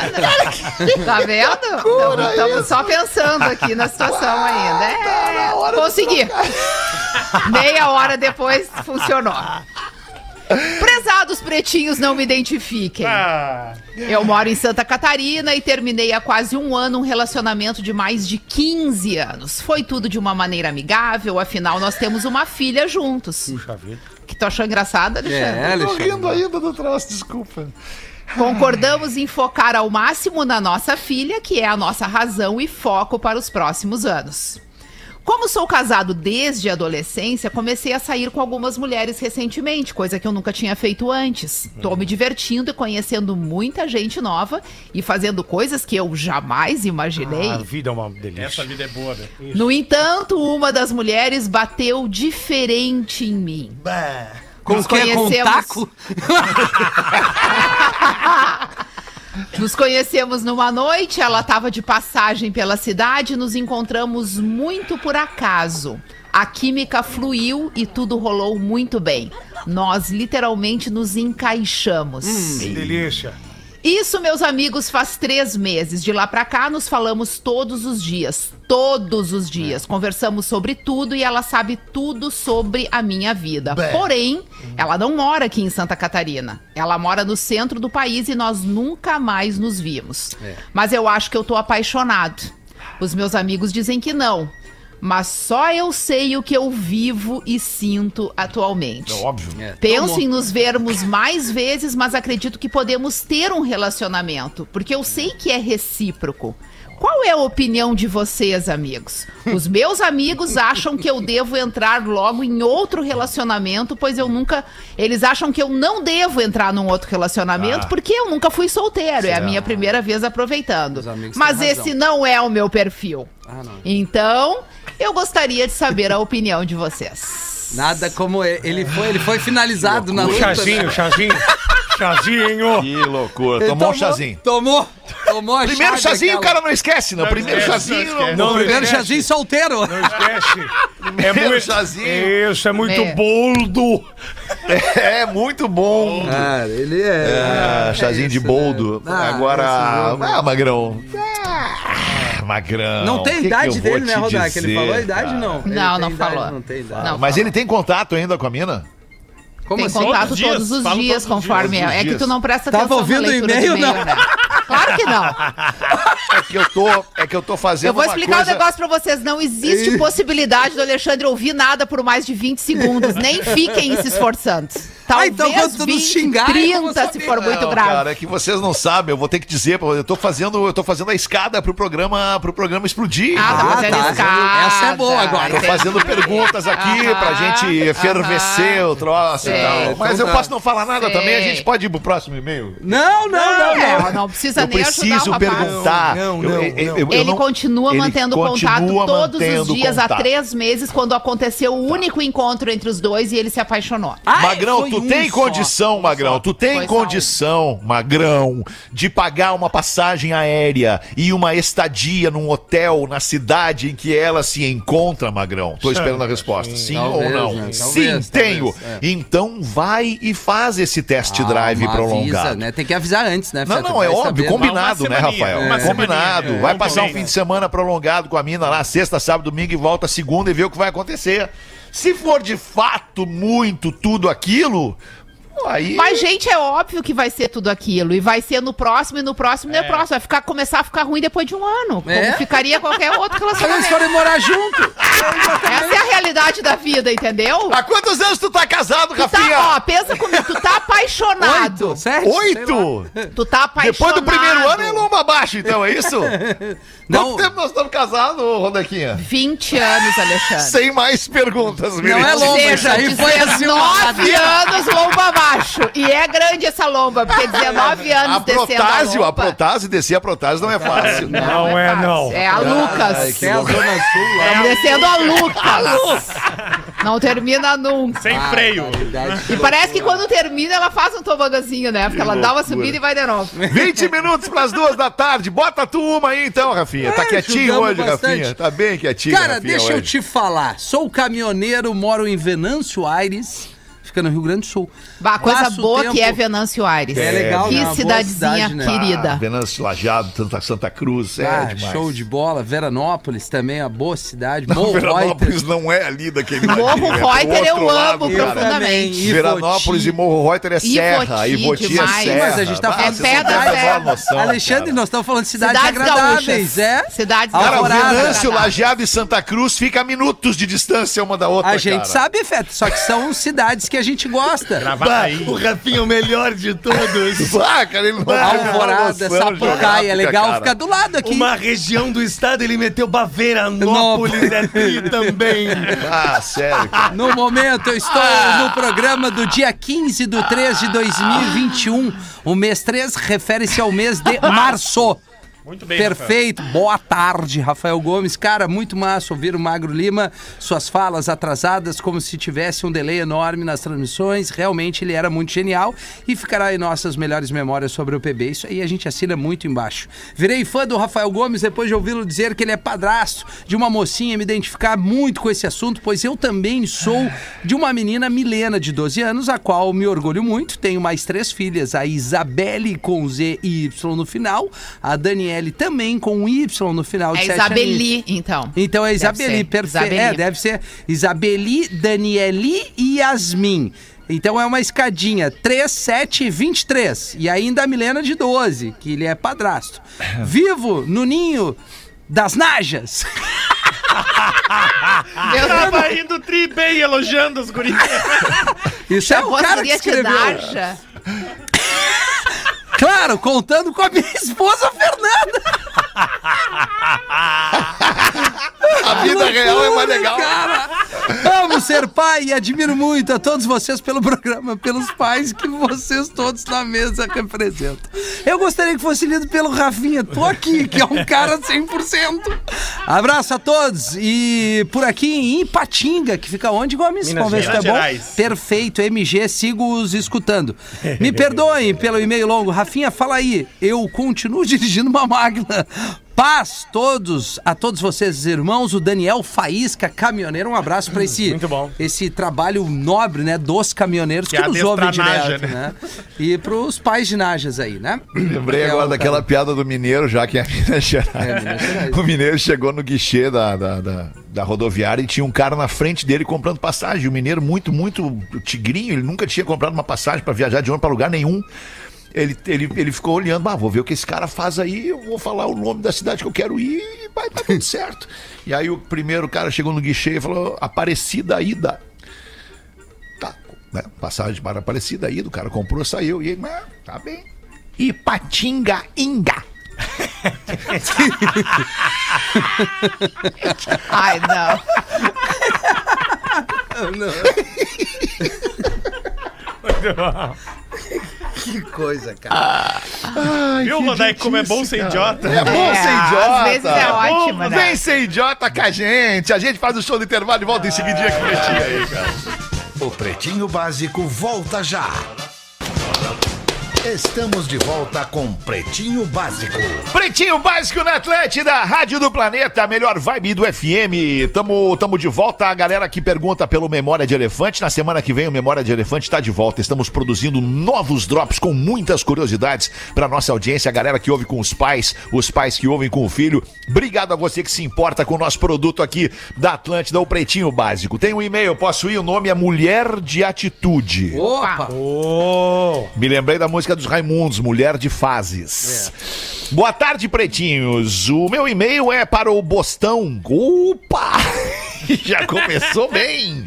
Tá vendo? <laughs> Estamos só pensando aqui na situação ainda. É, consegui. Meia hora depois funcionou. Prezados pretinhos, não me identifiquem. Ah, Eu moro em Santa Catarina e terminei há quase um ano um relacionamento de mais de 15 anos. Foi tudo de uma maneira amigável, afinal nós temos uma filha juntos. Puxa vida. Que tu achou engraçada, Alexandre? É, Tô Alexandre. rindo ainda do troço, desculpa. Concordamos em focar ao máximo na nossa filha, que é a nossa razão e foco para os próximos anos. Como sou casado desde a adolescência, comecei a sair com algumas mulheres recentemente, coisa que eu nunca tinha feito antes. Tô me divertindo e conhecendo muita gente nova e fazendo coisas que eu jamais imaginei. A vida é uma delícia. essa vida é boa, né? No entanto, uma das mulheres bateu diferente em mim. Bah. Com Nos o quê? Com conhecemos- taco? <laughs> Nos conhecemos numa noite, ela estava de passagem pela cidade nos encontramos muito por acaso. A química fluiu e tudo rolou muito bem. Nós literalmente nos encaixamos. Que delícia. Isso, meus amigos, faz três meses. De lá pra cá, nos falamos todos os dias. Todos os dias. Conversamos sobre tudo e ela sabe tudo sobre a minha vida. Bé. Porém, ela não mora aqui em Santa Catarina. Ela mora no centro do país e nós nunca mais nos vimos. Mas eu acho que eu tô apaixonado. Os meus amigos dizem que não. Mas só eu sei o que eu vivo e sinto atualmente. Óbvio. É, Penso em nos vermos mais vezes, mas acredito que podemos ter um relacionamento, porque eu sei que é recíproco. Qual é a opinião de vocês, amigos? Os meus amigos acham que eu devo entrar logo em outro relacionamento, pois eu nunca. Eles acham que eu não devo entrar num outro relacionamento, porque eu nunca fui solteiro. É a minha primeira vez aproveitando. Os amigos Mas esse não é o meu perfil. Ah, não. Então, eu gostaria de saber a opinião de vocês. Nada como ele ele foi, ele foi finalizado na O luta. chazinho, né? o chazinho. Chazinho. Que loucura. Tomou um chazinho. Tomou. Tomou a Primeiro chave chazinho o aquela. cara não esquece, não. Primeiro esquece, chazinho. não não- Não, Primeiro esquece. chazinho solteiro. Não esquece. É muito, chazinho. Isso, é muito É. boldo. É muito bom. Cara, ele é. Ah, chazinho de boldo. Ah, Agora. Ah, Magrão. Ah, Magrão. Não tem que que idade vou dele, né, Rodak? Ele dizer, falou a idade, cara? não. Ele Não, não idade, falou. Não tem idade. Não. Mas ele tem contato ainda com a mina? Como Tem assim? contato Todos os dias, todos os falo dias, todos os conforme dias. é. É que tu não presta Tava atenção ouvindo na o leitura e-mail, não? né? Claro que não. <laughs> É que eu tô, é que eu tô fazendo Eu vou uma explicar coisa... um negócio pra vocês. Não existe possibilidade do Alexandre ouvir nada por mais de 20 segundos. Nem fiquem se esforçando. Ah, Talvez então quando tu nos 20, xingar, eu 30 vou se for muito Não, grave. cara, é que vocês não sabem, eu vou ter que dizer, eu tô fazendo, eu tô fazendo a escada pro programa, pro programa explodir. Ah, tá entendeu? fazendo tá. escada. Essa é boa agora. Tô fazendo perguntas aqui pra gente efervescer o troço e Tal. Mas Então eu tá. posso não falar nada Sei. também, a gente pode ir pro próximo e-mail? Não, não, não, não. É, não precisa Eu nem ajudar preciso perguntar. Não, Eu- não, eu- não. eu- eu Ele não- continua ele mantendo continua contato todos mantendo os dias há contato. três meses, quando aconteceu o único encontro entre os dois e ele se apaixonou. Ai, Magrão, foi tu um tem só. condição, Magrão, tu tem Foi só condição, Magrão, de pagar uma passagem aérea e uma estadia num hotel na cidade em que ela se encontra, Magrão? Tô esperando a resposta. Sim Talvez, ou não? né? Sim, Talvez, tenho. é. Então vai e faz esse test Ah, drive mas prolongado. avisa, né? Tem que avisar antes, né? Não, não, é óbvio, saber, combinado, né, Rafael? uma combinado. vai é, passar um fim de semana prolongado com a mina lá, sexta, sábado, domingo e volta segunda e vê o que vai acontecer. Se for de fato muito tudo aquilo, aí. Mas, gente, é óbvio que vai ser tudo aquilo. E vai ser no próximo, e no próximo, e no próximo. Vai ficar, começar a ficar ruim depois de um ano. É? Como ficaria qualquer outro <laughs> Mas eles relacionamento. forem morar junto. Essa é a realidade da vida, entendeu? Há quantos anos tu tá casado, Tu Rafinha? tá, ó, pensa comigo, tu tá apaixonado. Oito, sete? Oito? Tu tá apaixonado. Depois do primeiro ano é lomba abaixo, então, é isso? <laughs> Não. Quanto tempo nós estamos casados, Rodequinha? 20 anos, Alexandre. Sem mais perguntas, Não é lomba, seja, isso aí foi assim uma 19 anos lomba abaixo. E é grande essa lomba, porque 19 anos A descendo a protásio, a lomba. protásio, descer a protásio não é fácil. Não é, fácil. não. É a Lucas. Ai, que Até a. Zona Sul lá. Estamos descendo a Lucas. Não termina nunca. Sem freio. E parece que quando termina, ela faz um tobogazinho, né? Porque ela dá uma subida e vai de novo. 20 minutos pras duas da tarde. Bota tu uma aí então, Rafinha. Tá É, quietinho hoje, bastante. Rafinha. Tá bem quietinho, Cara, Rafinha, deixa eu hoje. te falar. Sou caminhoneiro, moro em Venâncio Aires. Fica no Rio Grande do Sul. Bah, coisa Passo boa tempo- que é Venâncio Aires. É legal, Que né? Cidadezinha cidade, né? querida. Ah, Venâncio Lajado, Santa, Santa Cruz, é Ah, demais. show de bola. Veranópolis também, uma boa cidade. Não, Morro Veranópolis Reuter. não é ali daquele Morro é pro Reuter eu outro lado, amo cara. profundamente. Ivoti. Veranópolis e Morro Reuter é Ivoti, serra, Ivoti é demais. serra. Mas a gente tá Ah, falando de É Alexandre, cara. nós estamos falando de cidades, Cidades agradáveis, gaúchas. é? Cidades Cara, gaúchas. Venâncio. Lajeado e Santa Cruz fica a minutos de distância uma da outra, A gente sabe, Feto, só que são cidades que a gente gosta. Bah, o Rafinha é o melhor de todos. <laughs> Ah, cara, ele não Alvorada, Sapucaia, é legal cara. ficar do lado aqui. Uma região do estado, ele meteu Baveranópolis, é tri <laughs> também. Ah, sério, cara. No momento, eu estou no programa do dia 15 de 3 de 2021. O mês 3 refere-se ao mês de março. Muito bem, Perfeito. Boa tarde, Rafael Gomes. Cara, muito massa ouvir o Magro Lima, suas falas atrasadas, como se tivesse um delay enorme nas transmissões. Realmente ele era muito genial e ficará em nossas melhores memórias sobre o PB. Isso aí a gente assina muito embaixo. Virei fã do Rafael Gomes depois de ouvi-lo dizer que ele é padrasto de uma mocinha me identificar muito com esse assunto, pois eu também sou de uma menina Milena, de 12 anos, a qual me orgulho muito. Tenho mais três filhas, a Isabelle com Z e Y no final, a Daniele também com um Y no final de É sete. Isabeli, então. Então é Isabeli, perfeito. É, deve ser Isabeli, Danieli e Yasmin. Então é uma escadinha 3, 7 e 23. E ainda a Milena de 12, que ele é padrasto. <laughs> Vivo no ninho das Najas. <laughs> Deus, Tava indo tri bem elogiando os guris. <laughs> Isso é o eu cara que escreveu. Claro, contando com a minha <laughs> esposa Fernanda. <laughs> A vida real é mais legal. Cara, Amo ser pai e admiro muito a todos vocês pelo programa, pelos pais que vocês todos na mesa representam. Eu gostaria que fosse lido pelo Rafinha, tô aqui, que é um cara 100%. Abraço a todos e por aqui em Ipatinga, que fica onde, Gomes? Minas Vamos ver se tá bom. Gerais. Perfeito, MG, sigo os escutando. Me perdoem pelo e-mail longo. Rafinha, fala aí. Eu continuo <laughs> dirigindo uma máquina. Paz todos, a todos vocês, irmãos, o Daniel Faísca, caminhoneiro, um abraço para esse, esse trabalho nobre, né, dos caminhoneiros que, Que nos ouvem direto, né? né? E pros pais de Najas aí, né? Lembrei É, agora daquela piada do mineiro, já que é Minas Gerais. É, Minas Gerais. O mineiro chegou no guichê da, da, da, da rodoviária e tinha um cara na frente dele comprando passagem. O mineiro, muito, muito tigrinho, ele nunca tinha comprado uma passagem para viajar de ônibus para lugar nenhum. Ele, ele, ele ficou olhando, ah, vou ver o que esse cara faz aí, eu vou falar o nome da cidade que eu quero ir e vai dar tudo <laughs> certo. E aí o primeiro cara chegou no guichê e falou, Aparecida Ida. Tá, né? Passagem para Aparecida Ida, o cara comprou, saiu. E ele, ah, tá bem. Ipatinga Inga. <laughs> Ai, não. <laughs> Que coisa, cara. Viu, Rodai, como é bom ser idiota? É bom É, ser idiota. às vezes é ótimo, né? Vem ser idiota com a gente. A gente faz o show do intervalo e volta em seguidinha com o Pretinho aí, cara. O Pretinho Básico volta já. Estamos de volta com Pretinho Básico. Pretinho Básico na Atlântida, Rádio do Planeta, melhor vibe do FM. Tamo, tamo de volta. A galera que pergunta pelo Memória de Elefante. Na semana que vem o Memória de Elefante está de volta. Estamos produzindo novos drops com muitas curiosidades para nossa audiência. A galera que ouve com os pais, os pais que ouvem com o filho. Obrigado a você que se importa com o nosso produto aqui da Atlântida, o Pretinho Básico. Tem um e-mail, posso ir? O nome é Mulher de Atitude. Opa! Ô, Me lembrei da música dos Raimundos, Mulher de Fases. Boa tarde, pretinhos. O meu e-mail é para o Bostão. Opa! <laughs> Já começou <laughs> bem.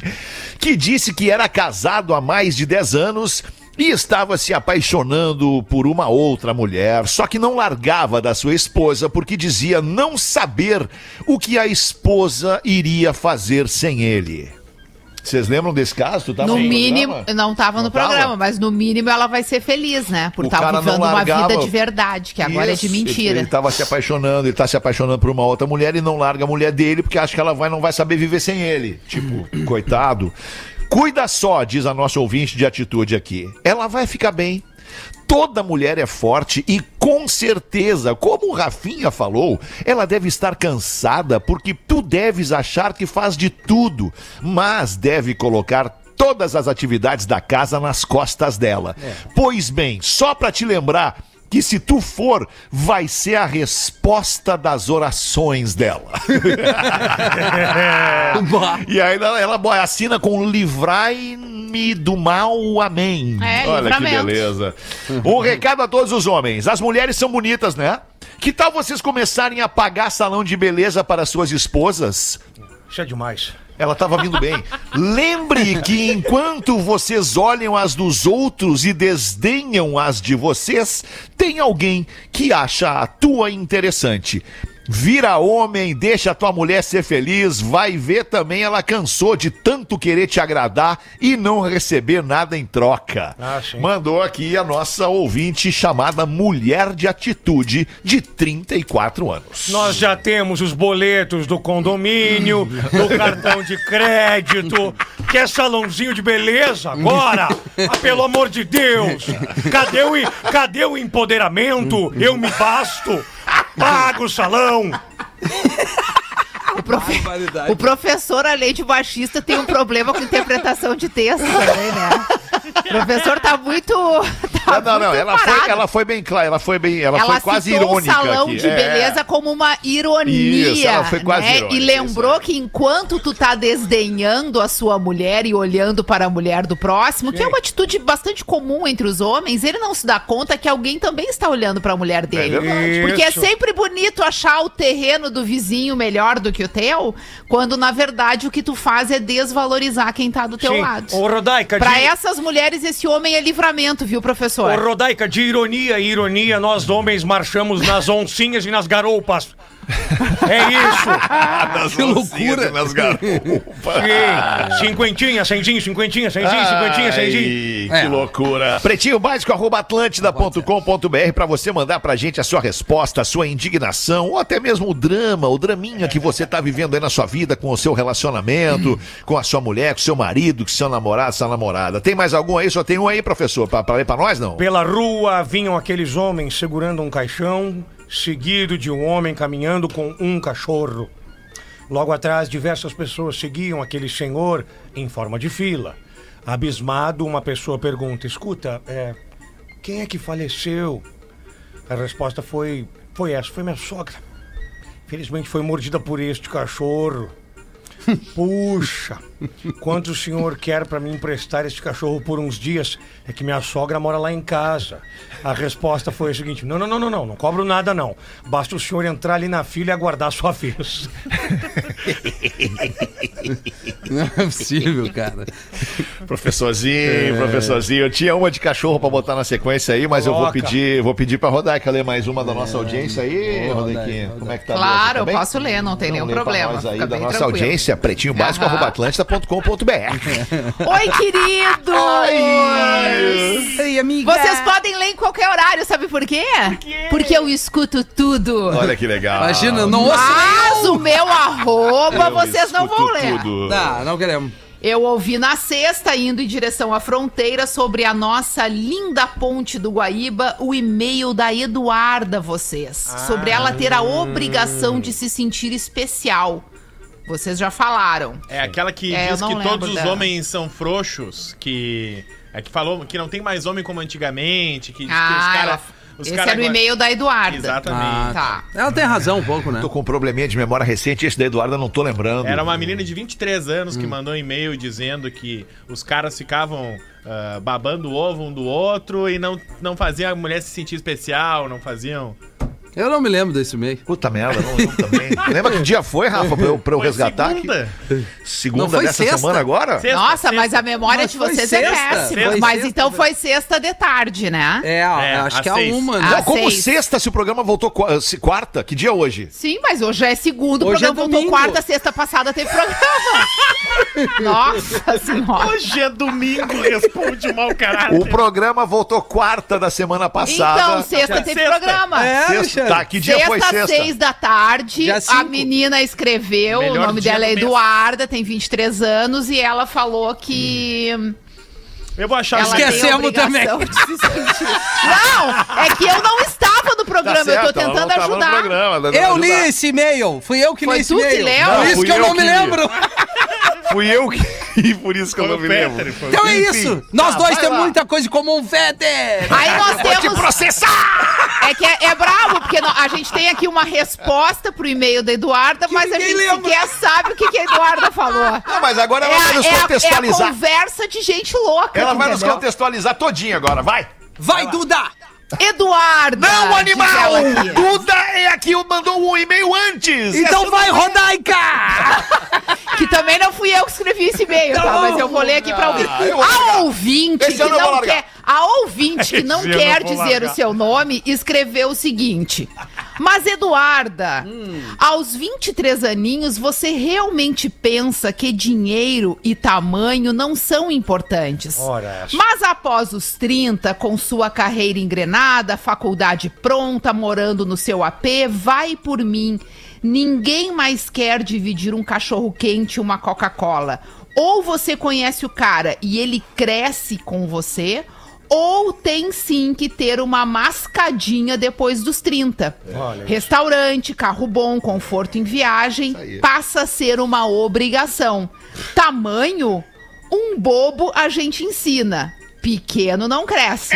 Que disse que era casado há mais de 10 anos e estava se apaixonando por uma outra mulher, só que não largava da sua esposa porque dizia não saber o que a esposa iria fazer sem ele. Vocês lembram desse caso? Tu tava No no mínimo, programa? não tava Não no tava? programa, mas no mínimo ela vai ser feliz, né? Por estar vivendo uma vida de verdade, que agora é de Isso, mentira. Ele, ele tava se apaixonando, ele tá se apaixonando por uma outra mulher e não larga a mulher dele porque acha que ela vai, não vai saber viver sem ele. Tipo, coitado. Cuida só, diz a nossa ouvinte de atitude aqui. Ela vai ficar bem. Toda mulher é forte e com certeza, como o Rafinha falou, ela deve estar cansada porque tu deves achar que faz de tudo, mas deve colocar todas as atividades da casa nas costas dela. Pois bem, só pra te lembrar que se tu for, vai ser a resposta das orações dela. <laughs> e aí ela, ela assina com livrai-me do mal, amém. É, Olha que beleza. Um recado a todos os homens. As mulheres são bonitas, né? Que tal vocês começarem a pagar salão de beleza para suas esposas? Isso é demais. Ela estava vindo bem. Lembre que enquanto vocês olham as dos outros e desdenham as de vocês, tem alguém que acha a tua interessante. Vira homem, deixa a tua mulher ser feliz, vai ver também ela cansou de tanto querer te agradar e não receber nada em troca. Ah. Mandou aqui a nossa ouvinte chamada Mulher de Atitude, de 34 anos. Nós já temos os boletos do condomínio, do cartão de crédito. Quer salãozinho de beleza agora? Ah, pelo amor de Deus! Cadê o, cadê o empoderamento? Eu me basto! Paga o salão! O, profe- o professor, além de baixista, tem um problema com interpretação de texto também, né? O professor tá muito. Tá Não, não, não, muito ela parado. foi, ela foi bem clara, ela foi bem, ela, Ela foi quase irônica o salão aqui. de É. beleza como uma ironia. Isso, ela foi quase né? irônica, E lembrou isso, é. que enquanto tu tá desdenhando a sua mulher e olhando para a mulher do próximo, que é uma atitude bastante comum entre os homens, ele não se dá conta que alguém também está olhando para a mulher dele. verdade. Porque é sempre bonito achar o terreno do vizinho melhor do que o teu, quando na verdade o que tu faz é desvalorizar quem tá do teu Sim. lado. Ô, Rodaica, Pra de, essas mulheres, esse homem é livramento, viu, professor? ô, Rodaica, de ironia e ironia, nós homens marchamos nas oncinhas e nas garoupas. É isso. Nas Que loucura. Nas garupas. Sim. Cinquentinha, cenzinho, cinquentinha, cenzinho, cinquentinha, cenzinho. Ai, que É. loucura. Pretinho básico, arroba atlântida.com.br pra você mandar pra gente a sua resposta, a sua indignação, ou até mesmo o drama, o draminha que você tá vivendo aí na sua vida com o seu relacionamento, com a sua mulher, com o seu marido, com o seu namorado, sua namorada. Tem mais algum aí? Só tem um aí, professor, pra, pra ler pra nós, não? Pela rua vinham aqueles homens segurando um caixão, seguido de um homem caminhando com um cachorro. Logo atrás, diversas pessoas seguiam aquele senhor em forma de fila. Abismado, uma pessoa pergunta: Escuta, é, quem é que faleceu? A resposta foi: Foi essa, foi minha sogra. Felizmente foi mordida por este cachorro. <laughs> Puxa, quanto o senhor quer para me emprestar este cachorro por uns dias? É que minha sogra mora lá em casa. A resposta foi a seguinte: não, não, não, não, não, não cobro nada não. Basta o senhor entrar ali na fila e aguardar a sua vez. Não é possível, cara. Professorzinho, professorzinho. Eu tinha uma de cachorro pra botar na sequência aí, mas eu vou Coloca. pedir, vou pedir pra Rodaica ler mais uma da nossa audiência aí, Boa, Rodaiquinha. Como é que tá? Claro, Tá eu posso ler, não tem nenhum lê pra problema, aí fica da nossa tranquilo. audiência, pretinho básico, Aham. arroba atlântida.com.br. Oi, querido! Ei, amiga. Vocês podem ler em qualquer horário, sabe por quê? Porque eu escuto tudo. Olha que legal. Imagina, não ouço Mas o meu arroba Eu vocês não vão ler. tudo. Não, não queremos. Eu ouvi na sexta, indo em direção à fronteira, sobre a nossa linda ponte do Guaíba, o e-mail da Eduarda, vocês. Sobre ela ter a obrigação de se sentir especial. Vocês já falaram. É aquela que É, diz que todos os dela. homens são frouxos, que. É que falou que não tem mais homem como antigamente, que, que Ah, os ela- caras. Os esse cara era o e-mail da Eduarda. Exatamente. Ah, Tá. Ela tem razão um pouco, né? Tô com um probleminha de memória recente, esse da Eduarda eu não tô lembrando. Era uma menina de 23 anos Hum. que mandou um e-mail dizendo que os caras ficavam ah, babando o ovo um do outro e não, não faziam a mulher se sentir especial, não faziam. Eu não me lembro desse e-mail. Puta merda, não lembro também. Lembra que dia foi, Rafa, pra eu, pra eu Foi resgatar? aqui? segunda. Segunda Não foi dessa sexta? semana agora? Sexta, Nossa, sexta. mas a memória Mas de vocês é sexta. péssima. Foi Mas sexta. então foi sexta de tarde, né? É, É, acho que é seis. uma. Né? Não, como seis. sexta se o programa voltou se- quarta? Que dia é hoje? Sim, mas hoje é segundo, o Hoje programa é voltou quarta, sexta passada teve programa. <laughs> Nossa senhora. Hoje é domingo, responde o mau caráter. O programa voltou quarta da semana passada. Então, sexta teve Sexta. programa. É, Sexta, Alexandre. tá, que dia foi Sexta, sexta? seis da tarde, a menina escreveu, Melhor o nome dela é. Eduarda, tem 23 anos, e ela falou que Eu vou achar ela Esquecemos de se. Não, é que eu não estava no programa, eu tô Tá certo, tentando não tava no ajudar. programa, Eu não li ajudar. esse e-mail. Fui eu que Foi li esse tu que e-mail. leu? Por isso que eu eu não me lembro. Fui eu que. <laughs> E por isso que eu não me lembro. Então é isso. Nós Tá, dois temos lá. muita coisa em comum, Fetter. Aí nós Vou te temos... processar! É que é, é bravo, porque nó- a gente tem aqui uma resposta pro e-mail da Eduarda, mas a ninguém gente lembra. sequer sabe o que, que a Eduarda falou. Não, mas agora ela É, vai nos é a- é a contextualizar. conversa de gente louca. ela vai nos entendeu? contextualizar todinho agora, vai! Vai, Duda. Eduarda! Não, animal! Duda é aqui, mandou um e-mail antes! Então Essa vai, não é- Rodaica. <laughs> Que também não fui eu que escrevi esse e-mail, tá? Mas eu vou ler aqui pra ouvir. Ah, A ouvinte Esse que eu não quer. A ouvinte <laughs> que não Esse quer dizer largar. o seu nome escreveu o seguinte. Mas, Eduarda, aos 23 aninhos, você realmente pensa que dinheiro e tamanho não são importantes. Ora. Mas após os 30, com sua carreira engrenada, faculdade pronta, morando no seu AP, vai por mim. Ninguém mais quer dividir um cachorro quente e uma Coca-Cola. Ou você conhece o cara e ele cresce com você, ou tem sim que ter uma mascadinha depois dos 30. Olha Restaurante, carro bom, conforto em viagem, passa a ser uma obrigação. Tamanho, um bobo a gente ensina. Pequeno não cresce.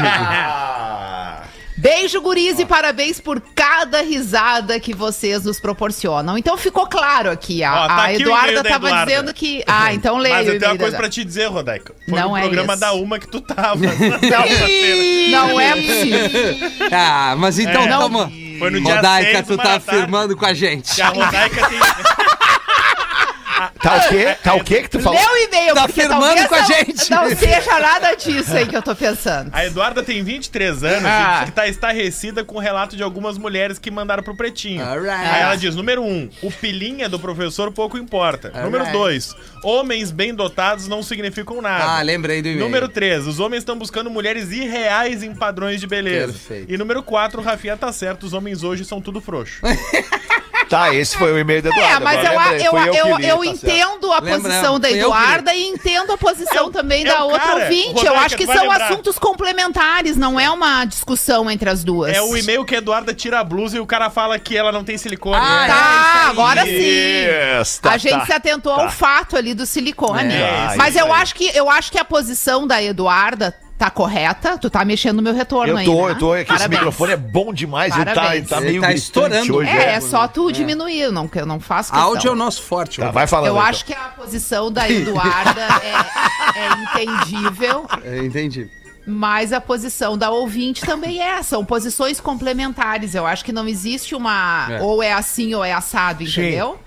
Ah, <laughs> Beijo, guris, e parabéns por cada risada que vocês nos proporcionam. Então ficou claro aqui. A, Ó, tá a aqui Eduarda e-mail da tava Eduarda. dizendo que. <laughs> Ah, então leia. Mas eu tenho uma coisa pra te dizer, Rodaica. Foi Não no é programa isso. da Uma que tu tava. <laughs> Não é possível. Ah, mas então É. tamo. Foi no dia Rodaica, 6, tu tá firmando com a gente. Que a Rodaica tem. <laughs> Tá o quê? Tá o quê que tu falou? Lê o e-mail, Tá porque firmando talvez com a não- gente. Não seja nada disso aí que eu tô pensando. A Eduarda tem 23 anos Ah. e diz que tá estarrecida com o relato de algumas mulheres que mandaram pro Pretinho. Alright. Aí ela diz, número um, o pilinha do professor pouco importa. Número Alright. dois, homens bem dotados não significam nada. Ah, lembrei do e-mail. Número 3, os homens estão buscando mulheres irreais em padrões de beleza. Perfeito. E número 4, o Rafinha tá certo, os homens hoje são tudo frouxo. <laughs> Tá, esse foi o e-mail do Eduardo. É, mas eu, lembrei, eu, eu, eu, li, tá certo. entendo a posição da. Eduarda e entendo a posição <laughs> É também é da outra ouvinte. eu acho que são lembrar. assuntos complementares, não é uma discussão entre as duas. É o e-mail que a Eduarda tira a blusa e o cara fala que ela não tem silicone. Ah, É. é. Tá, aí. agora sim. Tá, a gente tá. se atentou ao fato ali do silicone. É, Mas eu acho que eu acho que a posição da Eduarda tá correta. Tu tá mexendo no meu retorno Eu aí. tô, né? eu tô. É que esse Parabéns. microfone é bom demais. Ele tá, Parabéns. ele tá Ele meio tá estourando. hoje. É, é só tu diminuir, não, que eu não faço questão. Áudio é o nosso forte. Tá, vai falando. Eu então. acho que a posição da Eduarda <laughs> é, é entendível, É, entendi. mas a posição da ouvinte também é. São posições complementares. Eu acho que não existe uma. É. Ou é assim ou é assado, entendeu?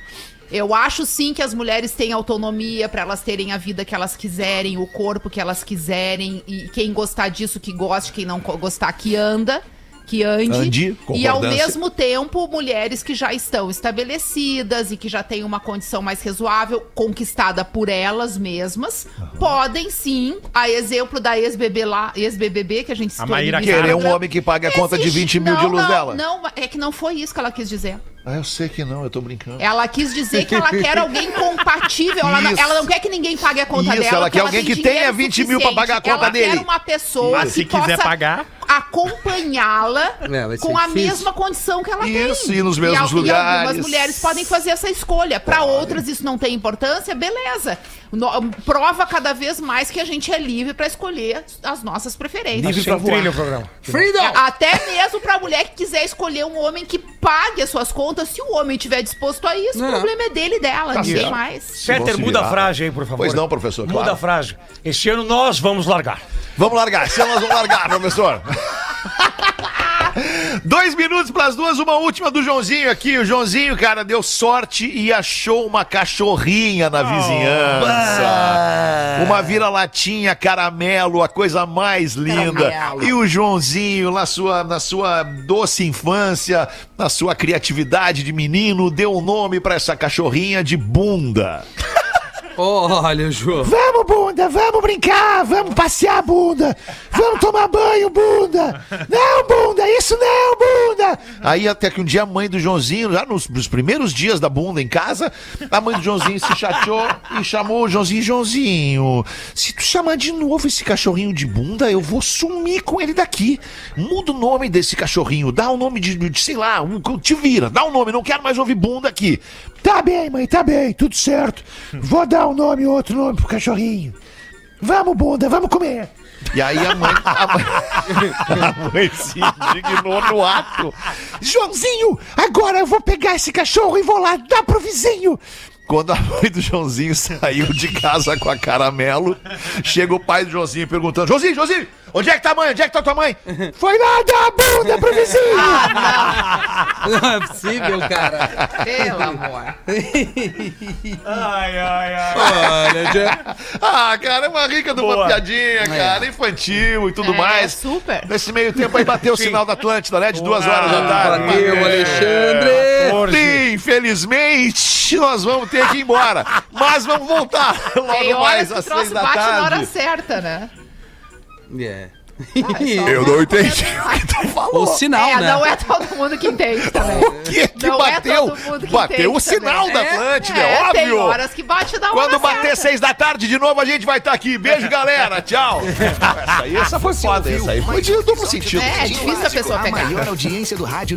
Eu acho sim que as mulheres têm autonomia para elas terem a vida que elas quiserem, o corpo que elas quiserem, e quem gostar disso que goste, quem não gostar que anda, que ande. Ande, e ao mesmo tempo, mulheres que já estão estabelecidas e que já têm uma condição mais razoável, conquistada por elas mesmas, podem sim, a exemplo da ex-BB lá, ex-BBB que a gente citou Maíra do Querer um homem que pague a conta de existe- 20 mil de não, luz não, dela. Não, é que não foi isso que ela quis dizer. Ah, eu sei que não, eu tô brincando. Ela quis dizer que ela quer alguém compatível. Ela não, ela não quer que ninguém pague a conta Isso, dela. ela porque quer alguém que tenha dinheiro 20 mil pra pagar a conta dele. Ela quer uma pessoa Mas se que quiser possa pagar- acompanhá-la <laughs> É, com a difícil. mesma condição que ela Isso, tem. e nos mesmos E lugares. algumas mulheres podem fazer essa escolha. Para outras isso não tem importância, beleza. No- prova cada vez mais que a gente é livre para escolher as nossas preferências. Livre pra Sem trilha o voar. programa. Freedom! Até mesmo pra mulher que quiser escolher um homem que pague as suas contas, se o homem estiver disposto a isso, Não. o problema é dele e dela, ninguém certo. mais. Peter, muda a frase aí, por favor. Pois não, professor, Muda claro. a frase. Este ano nós vamos largar. Vamos largar, se nós vamos largar, <laughs> professor. <laughs> Dois minutos pras duas, uma última do Joãozinho aqui. O Joãozinho, cara, deu sorte e achou uma cachorrinha na vizinhança. Uma vira-latinha caramelo, a coisa mais linda. Caramelo. E o Joãozinho, na sua, na sua doce infância, na sua criatividade de menino, deu o nome pra essa cachorrinha de Bunda. <laughs> Olha, João. Vamos, bunda, vamos brincar, vamos passear, bunda. Vamos tomar banho, bunda. Não, bunda, isso não, bunda. Aí até que um dia a mãe do Joãozinho, já nos, nos primeiros dias da bunda em casa, a mãe do Joãozinho se chateou e chamou o Joãozinho, Joãozinho, se tu chamar de novo esse cachorrinho de bunda, eu vou sumir com ele daqui. Muda o nome desse cachorrinho, dá o nome de, de, sei lá, um, te vira, dá o nome, não quero mais ouvir bunda aqui. Tá bem, mãe, tá bem, tudo certo. Vou dar um nome, outro nome pro cachorrinho. Vamos, bunda, vamos comer. E aí a mãe, a mãe, a mãe se indignou no ato. Joãozinho, agora eu vou pegar esse cachorro e vou lá dar pro vizinho. Quando a mãe do Joãozinho saiu de casa com a caramelo, chega o pai do Joãozinho perguntando: Joãozinho, Joãozinho, onde é que tá a mãe? Onde é que tá tua mãe? <laughs> Foi lá dar a bunda pro vizinho. Não é possível, cara. Pelo amor. Ai, ai, ai. Olha, já... Ah, cara, é uma rica de uma Boa. piadinha, cara, infantil e tudo É, mais. super. Nesse meio tempo aí bateu o sinal da Atlântida, né? De duas horas da tarde. Bateu, Alexandre. E, infelizmente, nós vamos ter que ir embora. Mas vamos voltar Tem logo mais que o às seis troço da bate na hora tarde. certa, né? É. <laughs> Eu não entendi o que tu <laughs> O falou. sinal, é, né? não é todo mundo que entende <laughs> também. O que que Não é bateu? todo mundo que bateu o sinal também. da É, Atlântida, é, é, Tem óbvio. horas que bate na hora Quando bater certa. seis da tarde de novo, a gente vai estar aqui. Beijo, galera. Tchau. Essa aí, essa foi foda. Essa aí foi de duplo sentido. É, difícil a pessoa A pegar. maior audiência do rádio